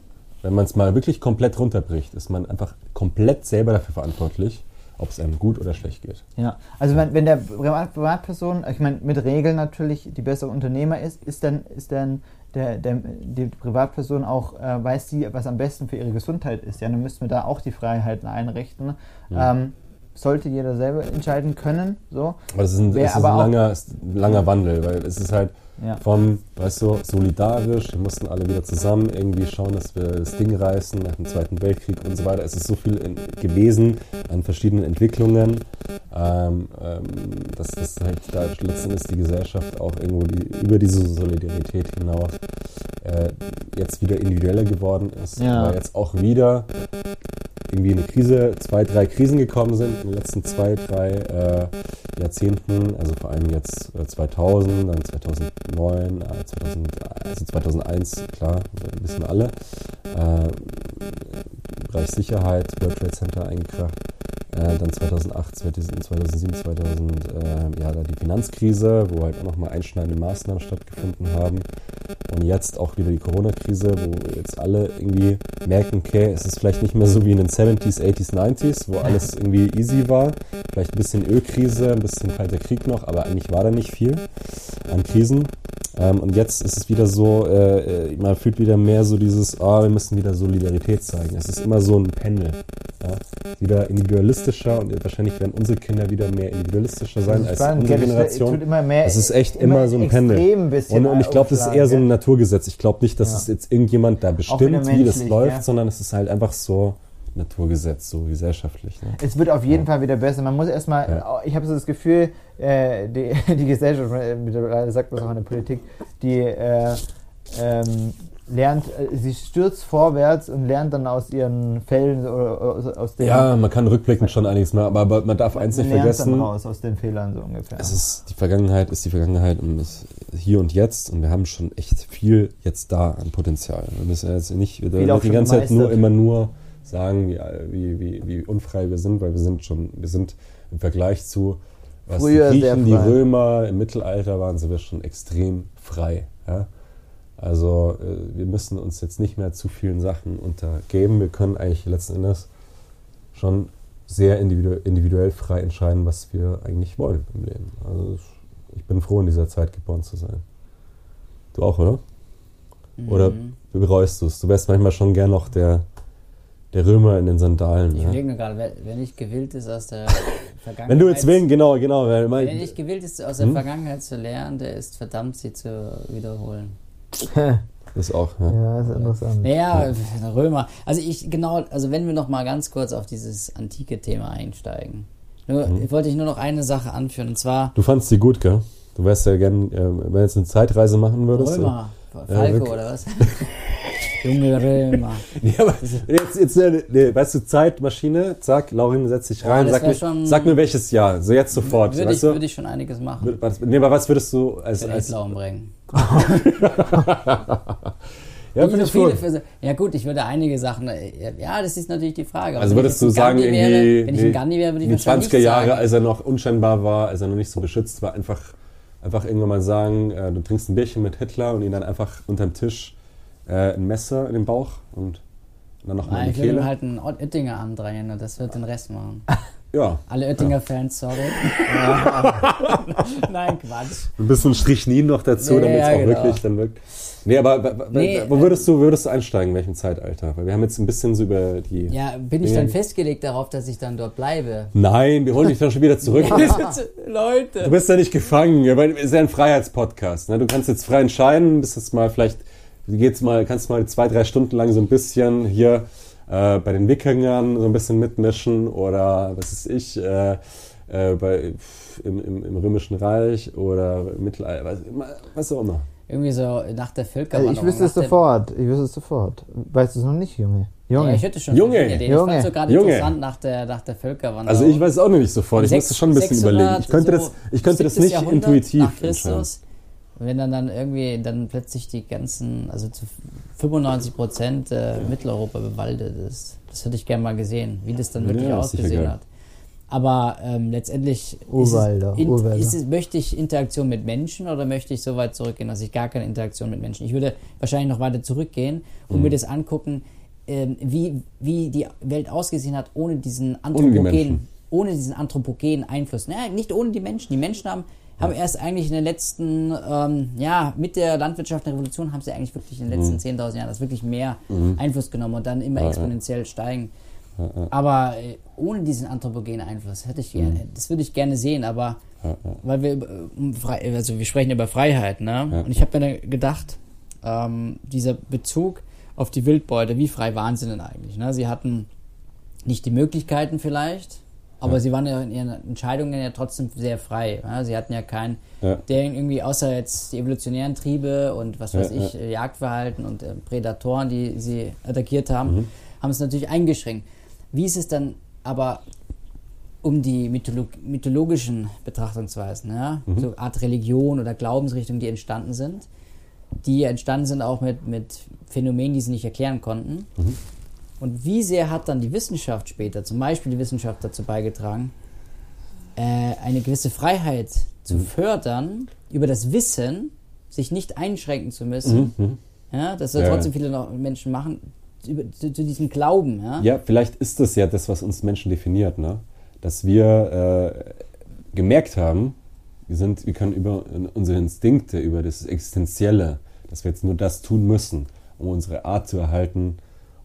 wenn man es mal wirklich komplett runterbricht, ist man einfach komplett selber dafür verantwortlich, ob es einem gut oder schlecht geht. Ja, also wenn, wenn der Privat- Privatperson, ich meine mit Regeln natürlich die bessere Unternehmer ist, ist dann, ist dann der, der, die Privatperson auch, äh, weiß die, was am besten für ihre Gesundheit ist. Ja, dann müssten wir da auch die Freiheiten einrichten. Ähm, sollte jeder selber entscheiden können. So. Aber das ist ein, das ist ein, langer, langer Wandel, weil es ist halt Ja. vom, weißt du, solidarisch, wir mussten alle wieder zusammen irgendwie schauen, dass wir das Ding reißen nach dem Zweiten Weltkrieg und so weiter. Es ist so viel in, gewesen an verschiedenen Entwicklungen, ähm, ähm, dass das halt da letztendlich die Gesellschaft auch irgendwo die, über diese Solidarität hinaus äh, jetzt wieder individueller geworden ist, Ja. aber jetzt auch wieder irgendwie eine Krise, zwei, drei Krisen gekommen sind in den letzten zwei, drei äh, Jahrzehnten, also vor allem jetzt äh, 2000, dann 2009, äh, 2000, also 2001, klar, wissen wir alle, äh, Bereich Sicherheit, World Trade Center eingekracht, äh, dann 2008, 2007, 2000, äh, ja, da die Finanzkrise, wo halt auch nochmal einschneidende Maßnahmen stattgefunden haben und jetzt auch wieder die Corona-Krise, wo jetzt alle irgendwie merken, okay, es ist vielleicht nicht mehr so wie in den 70s, 80s, 90s, wo alles irgendwie easy war. Vielleicht ein bisschen Ölkrise, ein bisschen kalter Krieg noch, aber eigentlich war da nicht viel an Krisen. Ähm, und jetzt ist es wieder so, äh, man fühlt wieder mehr so dieses, ah, wir müssen wieder Solidarität zeigen. Es ist immer so ein Pendel. Ja? Wieder individualistischer und wahrscheinlich werden unsere Kinder wieder mehr individualistischer sein als spannend, unsere Generation. immer es ist echt immer, so ein Pendel. Und, und ich glaube, das ist eher so ein Naturgesetz. Ich glaube nicht, dass Ja. es jetzt irgendjemand da bestimmt, wie das läuft, ja. sondern es ist halt einfach so Naturgesetz, so gesellschaftlich. Ne? Es wird auf jeden Fall wieder besser. Man muss erstmal, Ja. ich habe so das Gefühl, äh, die, *laughs* die Gesellschaft, mittlerweile sagt man es auch in der Politik, die äh, ähm, lernt, äh, sie stürzt vorwärts und lernt dann aus ihren Fällen oder aus, den Ja, man kann rückblickend schon einiges mehr, aber, man darf eins nicht lernt vergessen. dann raus aus den Fehlern so ungefähr. Es ist die Vergangenheit ist die Vergangenheit und es hier und jetzt und wir haben schon echt viel jetzt da an Potenzial. Wir müssen jetzt nicht wieder die ganze Zeit nur immer nur sagen, wie, wie, wie, wie unfrei wir sind, weil wir sind schon, wir sind im Vergleich zu was Früher die sehr Griechen, die. Römer im Mittelalter waren, sind wir schon extrem frei. Ja? Also äh, wir müssen uns jetzt nicht mehr zu vielen Sachen untergeben. Wir können eigentlich letzten Endes schon sehr individu individuell frei entscheiden, was wir eigentlich wollen im Leben. Also ich bin froh, in dieser Zeit geboren zu sein. Du auch, oder? Oder Mhm. bereust du es? Du wärst manchmal schon gern noch der, der Römer in den Sandalen. Ich Ja? überlege mir gerade, wer, wer nicht gewillt ist aus der *laughs* Vergangenheit. Wenn du jetzt wählen, genau, genau. Wer mein, nicht gewillt ist, aus der Hm? Vergangenheit zu lernen, der ist verdammt, sie zu wiederholen. das auch, ja. ja, ist interessant. Naja, Römer. Also ich genau, also wenn wir noch mal ganz kurz auf dieses antike Thema einsteigen. Nur, Mhm. wollte ich nur noch eine Sache anführen, und zwar Du fandst sie gut, gell? Du wärst ja gern, äh, wenn du jetzt eine Zeitreise machen würdest. Römer. Falco wirklich. oder was? *laughs* Junge Römer. Ja, aber jetzt, jetzt äh, nee, weißt du, Zeitmaschine, zack, Laurin setzt sich Ja, rein, das sag mir, schon- sag mir welches Jahr, so jetzt sofort, Würde ich, würde ich schon einiges machen. Wür- was, nee, aber was würdest du als, Für als Hitler umbringen. *laughs* ja, so ich viele ja gut, ich würde einige Sachen, äh, ja, das ist natürlich die Frage. Also wenn würdest ich du sagen, Gandhi irgendwie, wäre, wenn ich ein Gandhi wäre, würde ich die wahrscheinlich 20er Jahre, als er noch unscheinbar war, als er noch nicht so beschützt war, einfach, einfach irgendwann mal sagen, äh, du trinkst ein Bierchen mit Hitler und ihn dann einfach unterm Tisch äh, ein Messer in den Bauch und dann noch mal Nein, in ich die würde ihm Kehle. halt einen Oettinger andrängen und das wird den Rest machen. *laughs* Ja, Alle Oettinger-Fans, sorry. *laughs* *laughs* Nein, Quatsch. ein bisschen Strichnin noch dazu, Ja, damit es ja, auch genau. wirklich dann wirkt. Nee, aber Nee, wo würdest du, würdest du einsteigen, in welchem Zeitalter? Weil wir haben jetzt ein bisschen so über die... Ja, bin ich Ja. dann festgelegt darauf, dass ich dann dort bleibe? Nein, wir holen dich dann schon wieder zurück. Du Leute. bist ja nicht gefangen, ja, weil es ist ja ein Freiheitspodcast. Ne? Du kannst jetzt frei entscheiden, bist jetzt mal vielleicht, du geht's mal, kannst mal zwei, drei Stunden lang so ein bisschen hier äh, bei den Wikingern so ein bisschen mitmischen oder was ist ich, äh, äh, bei, im, im, im Römischen Reich oder im Mittelalter, was, was auch immer. Irgendwie so nach der Also Völkerwanderung. ich wüsste es sofort. Ich wüsste es sofort. Weißt du es noch nicht, Junge? Junge. Ja, ich hätte schon Junge, verschiedene Ideen. Junge, Ich fand so gerade Junge. interessant nach der, nach der Völkerwanderung. Also ich weiß es auch noch nicht sofort, ich müsste schon ein bisschen 600, überlegen. Ich könnte so das, ich könnte das 7. nicht Jahrhundert intuitiv nach entscheiden. Christus. Und wenn dann dann irgendwie dann plötzlich die ganzen, also zu 95 Prozent äh, Mitteleuropa bewaldet ist. Das hätte ich gerne mal gesehen, wie das dann wirklich Ja, ist ausgesehen hat. Aber ähm, letztendlich ist Urwälder, es, in, ist es, möchte ich Interaktion mit Menschen oder möchte ich so weit zurückgehen, dass ich gar keine Interaktion mit Menschen. Ich würde wahrscheinlich noch weiter zurückgehen und Mhm. mir das angucken, ähm, wie, wie die Welt ausgesehen hat ohne diesen anthropogenen, ohne diesen anthropogenen Einfluss. Naja, nicht ohne die Menschen. Die Menschen haben, haben erst eigentlich in den letzten, ähm, ja, mit der landwirtschaftlichen Revolution haben sie eigentlich wirklich in den letzten 10.000 Jahren das wirklich mehr Einfluss genommen und dann immer Mhm. Ja, ja. exponentiell steigen. Ja, ja, Aber äh, ohne diesen anthropogenen Einfluss hätte ich gerne, das würde ich gerne sehen, aber ja, ja. weil wir frei, also wir sprechen über Freiheit, ne? Ja. Und ich habe mir dann gedacht, ähm, dieser Bezug auf die Wildbeute, wie frei waren sie denn eigentlich? Ne? Sie hatten nicht die Möglichkeiten vielleicht, aber Ja. sie waren ja in ihren Entscheidungen ja trotzdem sehr frei. Ja? Sie hatten ja keinen, Ja. der irgendwie außer jetzt die evolutionären Triebe und was weiß ich, äh, Jagdverhalten und äh, Prädatoren, die sie attackiert haben, Mhm. haben es natürlich eingeschränkt. Wie ist es dann aber um die Mytholo mythologischen Betrachtungsweisen, ja? Mhm. so Art Religion oder Glaubensrichtungen, die entstanden sind, die entstanden sind auch mit, mit Phänomenen, die sie nicht erklären konnten. Mhm. Und wie sehr hat dann die Wissenschaft später, zum Beispiel die Wissenschaft dazu beigetragen, äh, eine gewisse Freiheit zu Mhm. fördern, über das Wissen sich nicht einschränken zu müssen, Mhm. ja, das soll Ja, trotzdem viele Menschen machen, zu, zu diesem Glauben, ja. Ja, vielleicht ist das ja das, was uns Menschen definiert, ne? Dass wir äh, gemerkt haben, wir, sind, wir können über unsere Instinkte, über das Existenzielle, dass wir jetzt nur das tun müssen, um unsere Art zu erhalten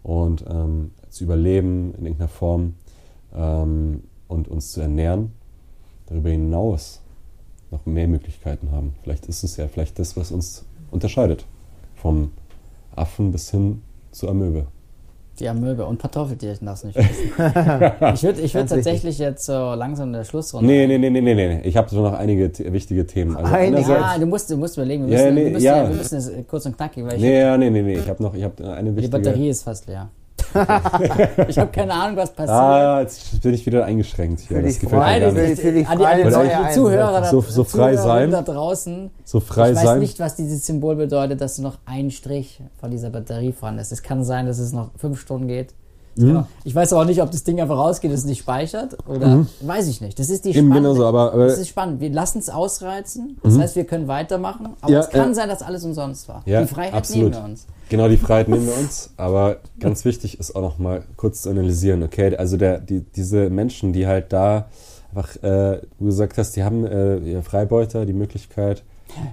und ähm, zu überleben in irgendeiner Form ähm, und uns zu ernähren, darüber hinaus noch mehr Möglichkeiten haben. Vielleicht ist es ja vielleicht das, was uns unterscheidet. Vom Affen bis hin zur Amöbe. Die Amöbe und Kartoffeltierchen darfst du nicht *laughs* wissen. ich würde ich würd tatsächlich jetzt so langsam in der Schlussrunde. Nee, nee, nee, nee, nee, nee. Ich habe so noch einige wichtige Themen. Also Einige? Ja, du musst, du musst überlegen, wir Ja, müssen, nee, wir müssen, ja. wir müssen kurz und knackig, weil ich, nee, ja, nee, nee, nee. Ich habe noch, ich habe eine die wichtige. Batterie ist fast leer. Ich habe keine Ahnung, was passiert. Ah, jetzt bin ich wieder eingeschränkt hier. Fühl Das dich gefällt frei, mir gar du nicht. Für die an die, an die, Zuhörer, da, So- so frei Zuhörerinnen sein. da draußen. So frei ich weiß sein. nicht, was dieses Symbol bedeutet, dass noch ein Strich von dieser Batterie vorhanden ist. Es kann sein, dass es noch fünf Stunden geht. Mhm. Ich weiß aber auch nicht, ob das Ding einfach rausgeht, es nicht speichert oder weiß ich nicht. Das ist die Eben spannende, genauso, aber, aber das ist spannend. Wir lassen es ausreizen. Das heißt, wir können weitermachen. Aber Ja, es kann ja. sein, dass alles umsonst war. Ja, die Freiheit absolut. nehmen wir uns. Genau, die Freiheit nehmen wir uns, aber ganz wichtig ist auch noch mal kurz zu analysieren, okay? Also der, die, diese Menschen, die halt da einfach, äh, du gesagt hast, die haben äh, Freibeuter, die Möglichkeit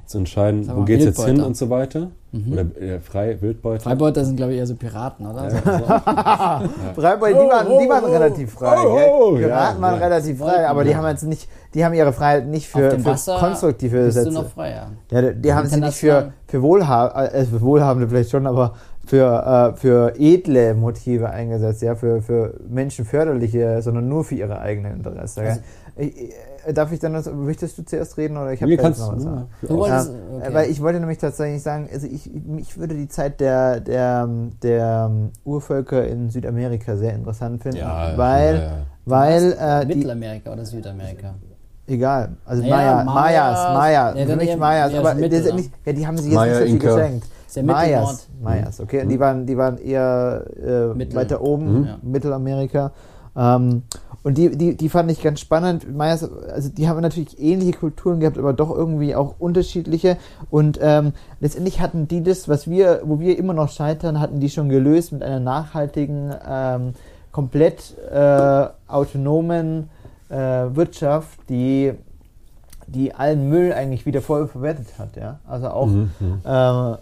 zu entscheiden, wo mal, geht's jetzt hin und so weiter. Oder äh, frei, Wildbeuter. Freibeuter sind, glaube ich, eher so Piraten, oder? *laughs* Freiburg, die waren, die waren oh, relativ frei. oh, oh, Piraten ja, waren ja. relativ frei, aber die ja. haben jetzt nicht, die haben ihre Freiheit nicht für, für konstruktive bist du Sätze. noch freier. Ja, die, die haben sie nicht für, für, Wohlhab äh, für Wohlhabende vielleicht schon, aber für, äh, für edle Motive eingesetzt, ja, für, für menschenförderliche, sondern nur für ihre eigenen Interessen. Also- ich, darf ich dann, was, möchtest du zuerst reden oder ich habe kannst noch was? ja, Du wolltest, okay. Weil ich wollte nämlich tatsächlich sagen, also ich, ich würde die Zeit der, der, der ähm, Urvölker in Südamerika sehr interessant finden, Ja, weil, ja, ja. weil äh, die, Mittelamerika oder Südamerika? egal, also Naja, Maya, Mayas, Mayas, Mayas, ja, für mich Mayas, aber Mittel, nicht, ja, die haben sich jetzt Maya, nicht so viel Inka. geschenkt. Mayas, Mayas, okay, und die waren, die waren eher äh, weiter oben, Mhm. Ja. Mittelamerika. Ähm, und die, die, die fand ich ganz spannend. Mayas, also die haben natürlich ähnliche Kulturen gehabt, aber doch irgendwie auch unterschiedliche. Und ähm, letztendlich hatten die das, was wir, wo wir immer noch scheitern, hatten die schon gelöst mit einer nachhaltigen, ähm, komplett äh, autonomen äh, Wirtschaft, die die allen Müll eigentlich wieder voll verwertet hat, ja. Also auch Mhm, mhm. äh, äh,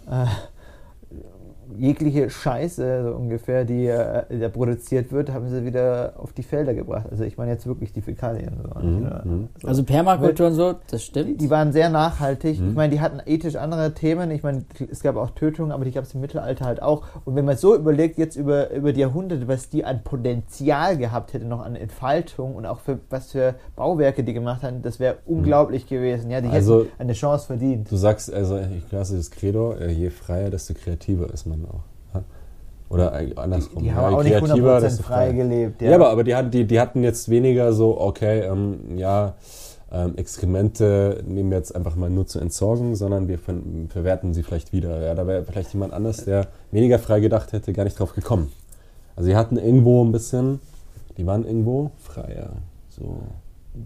jegliche Scheiße so ungefähr, die äh, da produziert wird, haben sie wieder auf die Felder gebracht. Also ich meine jetzt wirklich die Fäkalien. So, Mhm, Oder mhm. so. Also Permakultur und so, das stimmt. die waren sehr nachhaltig. Mhm. Ich meine, die hatten ethisch andere Themen. Ich meine, es gab auch Tötungen, aber die gab es im Mittelalter halt auch. Und wenn man so überlegt, jetzt über, über die Jahrhunderte, was die an Potenzial gehabt hätte, noch an Entfaltung und auch für was für Bauwerke die gemacht haben, das wäre unglaublich gewesen. Ja, die Also- hätten eine Chance verdient. Du sagst, also ich lasse das Credo, äh, je freier, desto kreativer ist man auch. ja? Oder andersrum. Die ja, haben je auch nicht 100% desto frei gelebt. Ja, aber, aber die, hatten, die, die hatten jetzt weniger so, okay, ähm, ja, ähm, Exkremente nehmen wir jetzt einfach mal nur zur Entsorgung, sondern wir ver verwerten sie vielleicht wieder. Ja, da wäre vielleicht jemand anders, der weniger frei gedacht hätte, gar nicht drauf gekommen. Also die hatten irgendwo ein bisschen, die waren irgendwo freier. So.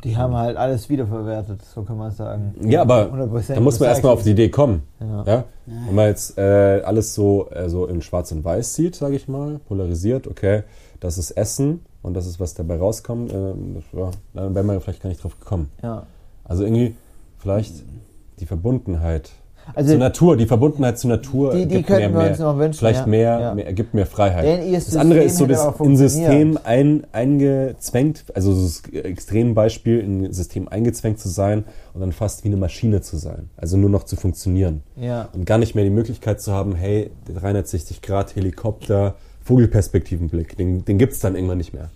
Die haben halt alles wiederverwertet, so kann man sagen. Ja, aber 100% da muss man erstmal auf die Idee kommen. Ja. Ja? Wenn man jetzt äh, alles so, äh, so in Schwarz und Weiß sieht, sage ich mal, polarisiert, okay, das ist Essen und das ist, was dabei rauskommt, äh, ja, dann wäre man vielleicht gar nicht drauf gekommen. Ja. Also irgendwie vielleicht die Verbundenheit Also zur Natur, die Verbundenheit zur Natur Die- die gibt könnten mehr, wir uns noch wünschen, vielleicht ja. mehr, Ja. mehr, gibt mehr Freiheit. Denn das andere ist so das in System ein, eingezwängt, also das Extrembeispiel, in ein System eingezwängt zu sein und dann fast wie eine Maschine zu sein. Also nur noch zu funktionieren. Ja. Und gar nicht mehr die Möglichkeit zu haben, hey, der 360 Grad Helikopter, Vogelperspektivenblick, den, den gibt es dann irgendwann nicht mehr.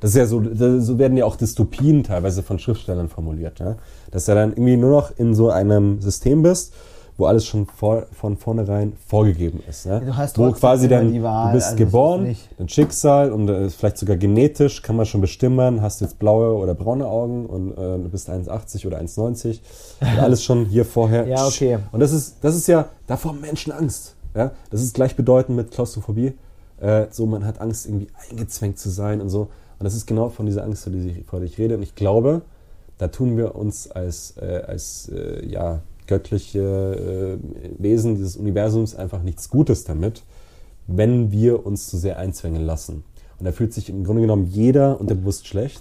Das ist ja so, so werden ja auch Dystopien teilweise von Schriftstellern formuliert, ja? dass du dann irgendwie nur noch in so einem System bist, wo alles schon vor, von vornherein vorgegeben ist. Ja? Du hast wo quasi dann, Wahl, du bist also geboren, dein Schicksal und äh, vielleicht sogar genetisch kann man schon bestimmen, hast du jetzt blaue oder braune Augen und äh, du bist 1,80 oder 1,90 und *laughs* alles schon hier vorher. Ja, okay. Und das ist, das ist ja, davor haben Menschen Angst. Ja? Das ist gleichbedeutend mit Klaustrophobie. Äh, so, man hat Angst, irgendwie eingezwängt zu sein und so. Und das ist genau von dieser Angst, vor der ich, vor der ich rede. Und ich glaube, da tun wir uns als, äh, als äh, ja, göttliche äh, Wesen dieses Universums einfach nichts Gutes damit, wenn wir uns zu sehr einzwängen lassen. Und da fühlt sich im Grunde genommen jeder unterbewusst schlecht,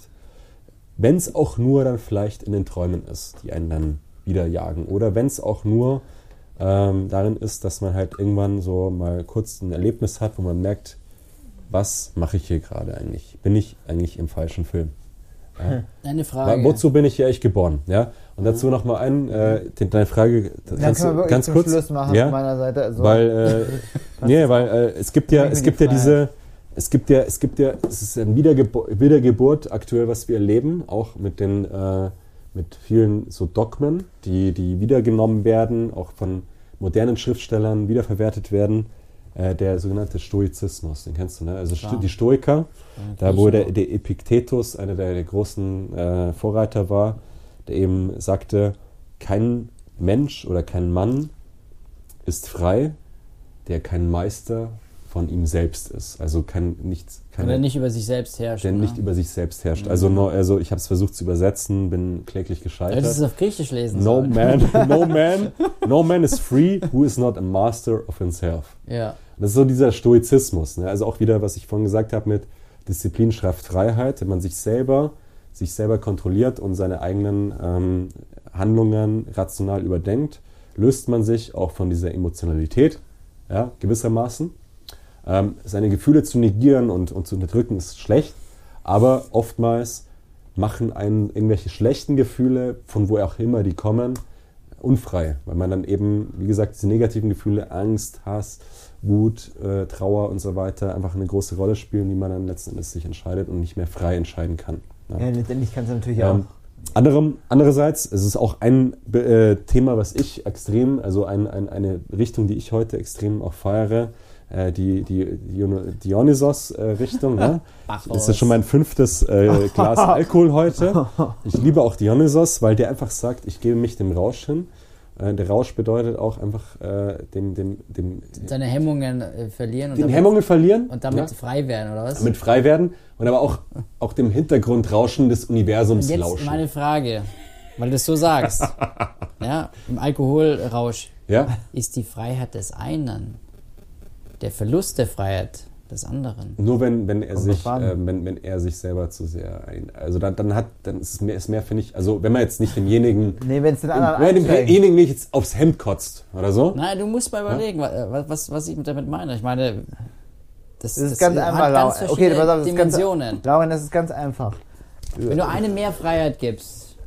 wenn es auch nur dann vielleicht in den Träumen ist, die einen dann wieder jagen. Oder wenn es auch nur ähm, darin ist, dass man halt irgendwann so mal kurz ein Erlebnis hat, wo man merkt, was mache ich hier gerade eigentlich? Bin ich eigentlich im falschen Film? Ja. Eine Wa- Frage. Wozu bin ich hier eigentlich geboren? Ja? Und dazu noch mal ein, äh, die- deine Frage, kannst können wir ganz kurz, Schluss machen ja? meiner Seite. Also, weil, äh, *laughs* *laughs* nee, weil äh, es gibt ja, es die gibt ja Freiheit. diese, es gibt ja, es gibt ja, es ist eine Wiedergebo Wiedergeburt aktuell, was wir erleben, auch mit den, äh, mit vielen so Dogmen, die, die wiedergenommen werden, auch von modernen Schriftstellern wiederverwertet werden. Äh, der sogenannte Stoizismus, den kennst du, ne? Also Klar. die Stoiker, da wo der, der Epiktetus einer der, der großen äh, Vorreiter war, der eben sagte, kein Mensch oder kein Mann ist frei, der kein Meister von ihm selbst ist. Also kein, nichts, keine, nicht über sich selbst herrscht. der ne? nicht über sich selbst herrscht. Also, no, also ich habe es versucht zu übersetzen, bin kläglich gescheitert. Hättest du es auf Griechisch lesen No sollen. man, *laughs* no man, no man is free who is not a master of himself. Ja. Das ist so dieser Stoizismus. Ne? Also auch wieder, was ich vorhin gesagt habe mit Disziplin schafft Freiheit, wenn man sich selber, sich selber kontrolliert und seine eigenen ähm, Handlungen rational überdenkt, löst man sich auch von dieser Emotionalität, ja, gewissermaßen. Ähm, seine Gefühle zu negieren und, und zu unterdrücken ist schlecht, aber oftmals machen einen irgendwelche schlechten Gefühle, von wo auch immer die kommen, unfrei, weil man dann eben, wie gesagt, diese negativen Gefühle, Angst, Hass, Wut, äh, Trauer und so weiter einfach eine große Rolle spielen, die man dann letzten Endes sich entscheidet und nicht mehr frei entscheiden kann. Ja. ja, letztendlich kannst du natürlich Ähm, auch. anderem, andererseits, es ist auch ein äh, Thema, was ich extrem, also ein, ein, eine Richtung, die ich heute extrem auch feiere, äh, die, die, die Dionysos-Richtung. ne? *laughs* Bacchus. Das ist schon mein fünftes äh, Glas *laughs* Alkohol heute. *laughs* Ich liebe auch Dionysos, weil der einfach sagt, ich gebe mich dem Rausch hin. Äh, der Rausch bedeutet auch einfach äh, dem, dem, dem, Seine Hemmungen äh, verlieren und den damit, Hemmungen verlieren. und damit ja? frei werden, oder was? damit frei werden und aber auch, auch dem Hintergrundrauschen des Universums jetzt lauschen. meine Frage, weil du es so sagst. *laughs* ja, im Alkoholrausch ja? ist die Freiheit des einen der Verlust der Freiheit des anderen. Nur wenn, wenn er Kommt sich, äh, wenn, wenn er sich selber zu sehr ein, also dann, dann hat, dann ist es mehr, ist mehr finde ich, also wenn man jetzt nicht demjenigen, Nee, wenn es den anderen wenn demjenigen nicht jetzt aufs Hemd kotzt oder so. Nein, du musst mal überlegen, wa- was, was ich damit meine. Ich meine, das, Das ist ganz hat einfach, ganz Lauren. Okay, pass auf, das ist ganz, Dimensionen. Lauren, das ist ganz einfach. Wenn du eine mehr Freiheit gibst,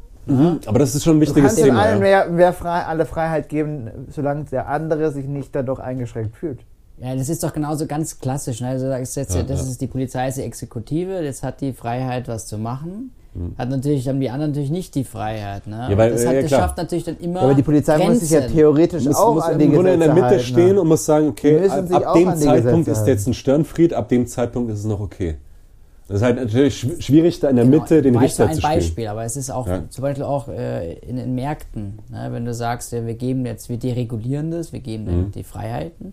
Aber das ist schon ein Du wichtiges kannst dem Thema. allen Ja. mehr, mehr frei, alle Freiheit geben, solange der andere sich nicht dadurch eingeschränkt fühlt. ja, das ist doch genauso ganz klassisch. Ne? Also das, ist jetzt, Ja, das ja. ist die Polizei, ist die Exekutive, jetzt hat die Freiheit, was zu machen. Mhm. Hat natürlich, haben die anderen natürlich nicht die Freiheit. Ne? Ja, weil- das, ja, hat, ja, das schafft natürlich dann immer. Ja, aber die Polizei muss sich ja Grenzen. theoretisch muss, auch muss an die im Grunde in der Gesetze Mitte halten, stehen ne? und muss sagen, okay, ab, dem Zeitpunkt Gesetze ist jetzt ein Störenfried, ab dem Zeitpunkt ist es noch okay. Das ist halt natürlich schw- schwierig, da in der Genau, Mitte den Richter ein zu spielen. Beispiel, aber es ist auch Ja. zum Beispiel auch äh, in den Märkten, ne, wenn du sagst, ja, wir geben jetzt, wir deregulieren das, wir geben Mhm. die Freiheiten,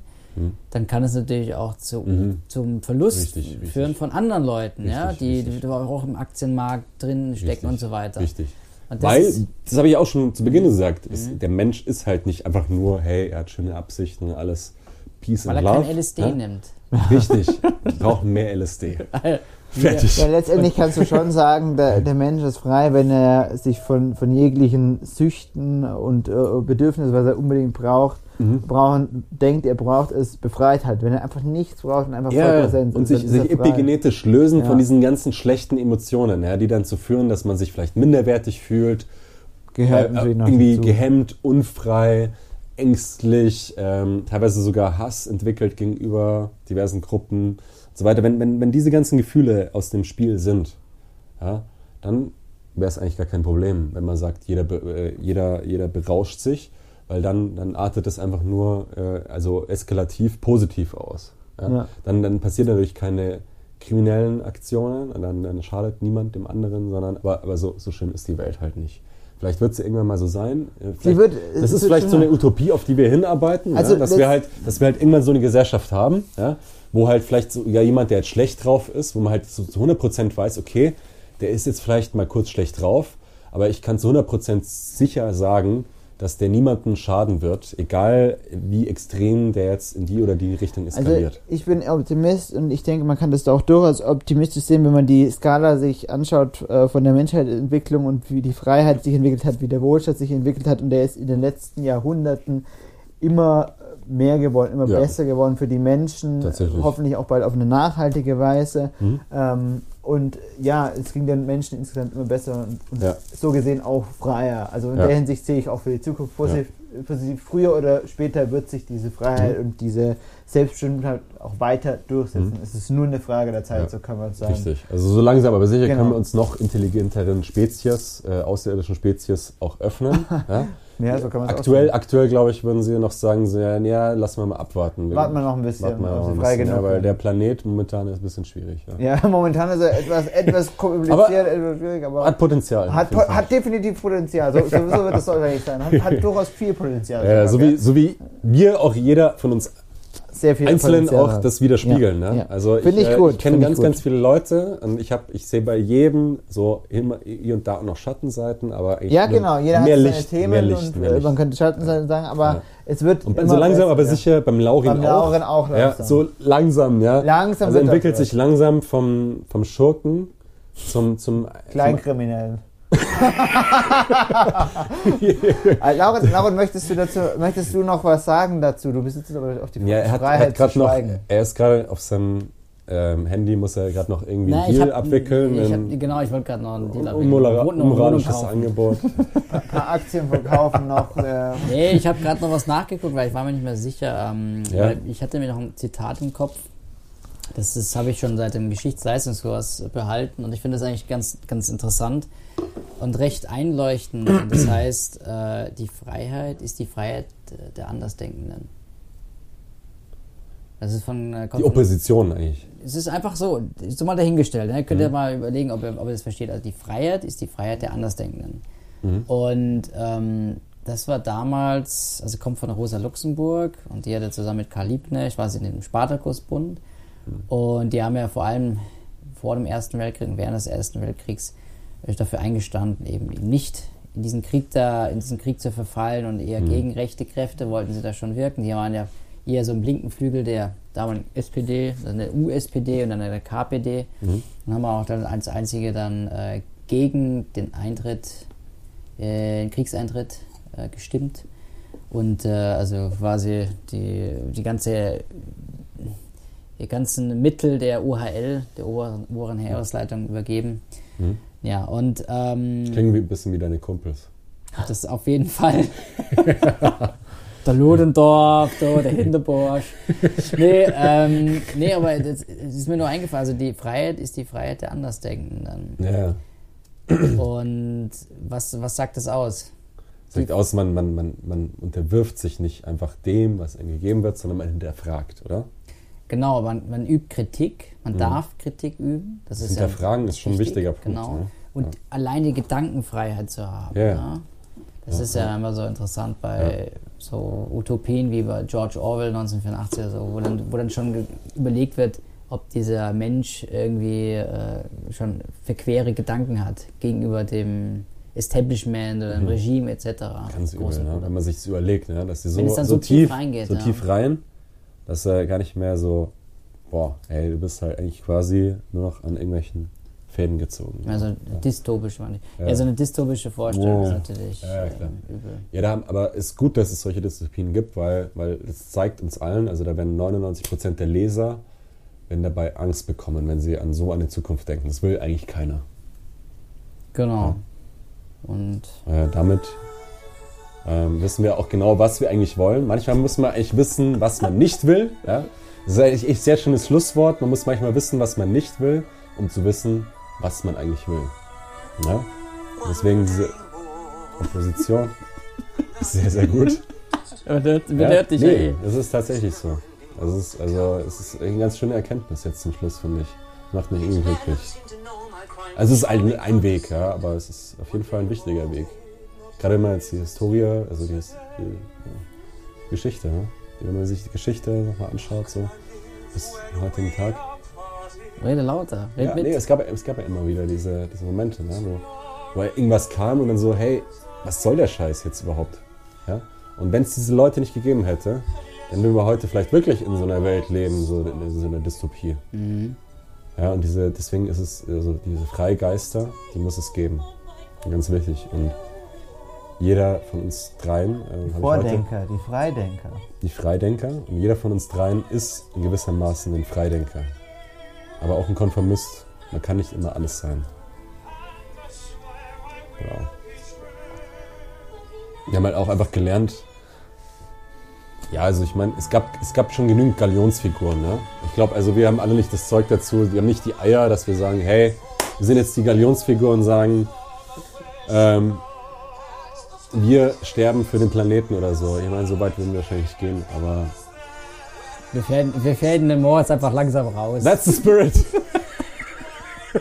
dann kann es natürlich auch zu, zum Verlust Mhm. Richtig, richtig. führen von anderen Leuten, ja, Richtig, die, richtig. die auch im Aktienmarkt drin stecken und so weiter. Richtig. Das Weil, Mhm. das habe ich auch schon zu Beginn gesagt, ist, der Mensch ist halt nicht einfach nur, hey, er hat schöne Absichten und alles Peace Weil and er Love. kein LSD ja? nimmt. *laughs* Richtig, wir brauchen mehr LSD. *laughs* Fertig. Ja, letztendlich kannst du schon sagen, der, der *laughs* Mensch ist frei, wenn er sich von, von jeglichen Süchten und äh, Bedürfnissen, was er unbedingt braucht, Mhm. brauchen, denkt, er braucht, es befreit hat. Wenn er einfach nichts braucht und einfach voll Ja, präsent und ist, sich, ist sich epigenetisch lösen Ja. von diesen ganzen schlechten Emotionen, ja, die dann zu führen, dass man sich vielleicht minderwertig fühlt, Gehört äh, irgendwie dazu. gehemmt, unfrei, ängstlich, ähm, teilweise sogar Hass entwickelt gegenüber diversen Gruppen und so weiter. Wenn, wenn, wenn diese ganzen Gefühle aus dem Spiel sind, ja, dann wäre es eigentlich gar kein Problem, wenn man sagt, jeder, äh, jeder, jeder berauscht sich, weil dann, dann artet es einfach nur äh, also eskalativ positiv aus. Ja? Ja. Dann, dann passiert natürlich keine kriminellen Aktionen, und dann, dann schadet niemand dem anderen, sondern aber, aber so, so schlimm ist die Welt halt nicht. Vielleicht wird sie irgendwann mal so sein. Äh, vielleicht- wird- das es ist vielleicht so eine Utopie, auf die wir hinarbeiten, Also ja? dass, wir halt, dass wir halt irgendwann so eine Gesellschaft haben, ja? wo halt vielleicht sogar jemand, der jetzt schlecht drauf ist, wo man halt so zu 100% weiß, okay, der ist jetzt vielleicht mal kurz schlecht drauf, aber ich kann zu 100% sicher sagen, dass der niemanden schaden wird, egal wie extrem der jetzt in die oder die Richtung Also eskaliert. ich bin Optimist und ich denke, man kann das auch durchaus optimistisch sehen, wenn man die Skala sich anschaut äh, von der Menschheitsentwicklung und wie die Freiheit sich entwickelt hat, wie der Wohlstand sich entwickelt hat und der ist in den letzten Jahrhunderten immer mehr geworden, immer Ja. besser geworden für die Menschen, hoffentlich auch bald auf eine nachhaltige Weise. Mhm. Ähm, und ja, es ging den Menschen insgesamt immer besser und, und Ja. so gesehen auch freier. Also in Ja. der Hinsicht sehe ich auch für die Zukunft positiv. Für sie, früher oder später wird sich diese Freiheit Mhm. und diese Selbstbestimmtheit auch weiter durchsetzen. Es ist nur eine Frage der Zeit, Ja. so kann man sagen. Richtig. Also so langsam, aber sicher Genau. können wir uns noch intelligenteren Spezies, äh, außerirdischen Spezies auch öffnen. *laughs* ja? So kann man Aktuell, aktuell glaube ich, würden sie noch sagen, so, ja, ja, lassen wir mal abwarten. Wir- Warten wir noch ein bisschen, warten wir noch ein bisschen, ja, weil der Planet momentan ist ein bisschen schwierig. Ja. Ja, *laughs* momentan ist er etwas, etwas kompliziert, etwas schwierig, aber Hat Potenzial. hat, Fall. hat definitiv Potenzial. So, so, so wird es wahrscheinlich sein. Hat, hat *laughs* durchaus viel Potenzial. ja, so, wie, so wie wir auch jeder von uns Sehr viel einzeln Potenzial auch hat. das widerspiegeln. Ja, Ne? ja. Also ich, ich äh, ich kenne find ich ganz, ganz viele Leute und ich, hab, ich sehe bei jedem so immer hier und da auch noch Schattenseiten, aber Ja, genau. Jeder mehr hat seine Licht, Themen mehr Licht, und mehr äh, Licht. man könnte Schattenseiten sagen, aber Ja. es wird Und so langsam, besser, aber sicher beim Laurin Beim auch. Lauren auch Ja, langsam. so langsam, ja. Langsam also entwickelt sich langsam vom, vom Schurken zum, zum Kleinkriminellen. Äh, Lauren, Lauren, möchtest du dazu, möchtest du noch was sagen dazu? Du bist jetzt aber auf die Ja, er hat, Freiheit hat zu noch, er ist gerade auf seinem ähm, Handy, muss er gerade noch irgendwie Nein, einen ich Deal hab, abwickeln. Ich hab, genau, ich wollte gerade noch einen Deal abwickeln. unmoralisches. Angebot. *laughs* Ein paar Aktien verkaufen noch. Äh, Nee, ich habe gerade noch was nachgeguckt, weil ich war mir nicht mehr sicher. Ähm, Ja. Ich hatte mir noch ein Zitat im Kopf. Das, das habe ich schon seit dem Geschichtsleistungskurs behalten und ich finde das eigentlich ganz, ganz interessant und recht einleuchtend. Und *clears throat* das heißt, äh, die Freiheit ist die Freiheit der Andersdenkenden. Das ist von, äh, Die Opposition eigentlich. es ist einfach so, ist so mal dahingestellt. Ne? Könnt ihr Mhm. mal überlegen, ob ihr, ob ihr das versteht. Also die Freiheit ist die Freiheit der Andersdenkenden. Mhm. Und ähm, das war damals, also kommt von Rosa Luxemburg und die hatte zusammen mit Karl Liebknecht, war sie in dem Spartakusbund. Und die haben ja vor allem vor dem Ersten Weltkrieg und während des Ersten Weltkriegs dafür eingestanden, eben eben nicht in diesen Krieg da, in diesen Krieg zu verfallen und eher gegen rechte Kräfte wollten sie da schon wirken. Die waren ja eher so im linken Flügel der damaligen SPD, dann der USPD und dann der KPD. Und haben auch dann als einzige dann äh, gegen den Eintritt, äh, den Kriegseintritt äh, gestimmt. Und äh, also quasi die, die ganze die ganzen Mittel der UHL, der oberen, oberen Heeresleitung, übergeben. Mhm. Ja, und ähm, Klingt wie ein bisschen wie deine Kumpels. das auf jeden Fall. *laughs* der Ludendorff, da, der Hinterborsch. Nee, ähm, nee, aber das, das ist mir nur eingefallen. Also die Freiheit ist die Freiheit der Andersdenkenden. Ja. Und was, was sagt das aus? Sagt aus, man, man, man, man unterwirft sich nicht einfach dem, was einem gegeben wird, sondern man hinterfragt, oder? Genau, man, man übt Kritik, man darf Kritik üben. Das, ist Mhm. Hinterfragen ist schon ein wichtig, wichtiger Punkt, Genau. ne? Und Ja. allein die Gedankenfreiheit zu haben. Ja. Ja. Das ist ja immer so interessant bei so Utopien wie bei George Orwell 1984, oder so, wo, dann, wo dann schon überlegt wird, ob dieser Mensch irgendwie äh, schon verquere Gedanken hat gegenüber dem Establishment oder dem Regime etc. Mhm. Ganz übel, ne? Wenn man sich das überlegt, ne? dass die so, so, so tief tief, reingeht, so ja. tief rein, dass er gar nicht mehr so boah, ey, du bist halt eigentlich quasi nur noch an irgendwelchen Fäden gezogen. Also dystopisch meine ich. Ja. Ja. so eine dystopische Vorstellung Oh. ist natürlich Ja, ja, klar. ähm, übel. Ja, da, aber es ist gut, dass es solche Dystopien gibt, weil, weil es zeigt uns allen, also da werden 99% der Leser werden dabei Angst bekommen, wenn sie an so eine Zukunft denken. Das will eigentlich keiner. Genau. Und Äh, damit ähm, wissen wir auch genau, was wir eigentlich wollen. Manchmal muss man eigentlich wissen, was man nicht will. Ja? Das ist eigentlich echt sehr schönes Schlusswort. Man muss manchmal wissen, was man nicht will, um zu wissen, was man eigentlich will. Ja? Deswegen diese Opposition ist *laughs* sehr, sehr gut. man hört, man Ja, dich nee, ja eh. das ist tatsächlich so. Es ist, also es ist eine ganz schöne Erkenntnis jetzt zum Schluss, finde ich. Macht mich irgendwie glücklich. Also es ist ein, ein Weg, ja, aber es ist auf jeden Fall ein wichtiger Weg. Gerade wenn man jetzt die Historie, also die, die ja, Geschichte, ne? wenn man sich die Geschichte nochmal anschaut, so bis zum heutigen Tag. Rede lauter, red Ja, mit. nee, es gab, es gab ja immer wieder diese, diese Momente, ne, wo, wo irgendwas kam und dann so, hey, was soll der Scheiß jetzt überhaupt? Ja? Und wenn es diese Leute nicht gegeben hätte, dann würden wir heute vielleicht wirklich in so einer Welt leben, so in so einer Dystopie. Mhm. Ja, und diese, deswegen ist es, also diese Freigeister, die muss es geben. Ganz wichtig. Und jeder von uns dreien, äh, hab ich heute, Vordenker, die Freidenker. die Freidenker, und jeder von uns dreien ist in gewissermaßen ein Freidenker. Aber auch ein Konformist. Man kann nicht immer alles sein. Ja. Wir haben halt auch einfach gelernt, ja, also ich meine, es gab, es gab schon genügend Galionsfiguren. Ne? Ich glaube, also wir haben alle nicht das Zeug dazu, wir haben nicht die Eier, dass wir sagen, hey, wir sind jetzt die Galionsfigur und sagen, ähm, wir sterben für den Planeten oder so. Ich meine, so weit würden wir wahrscheinlich gehen, aber Wir fäden, wir fäden den Moritz einfach langsam raus. that's the spirit. *laughs*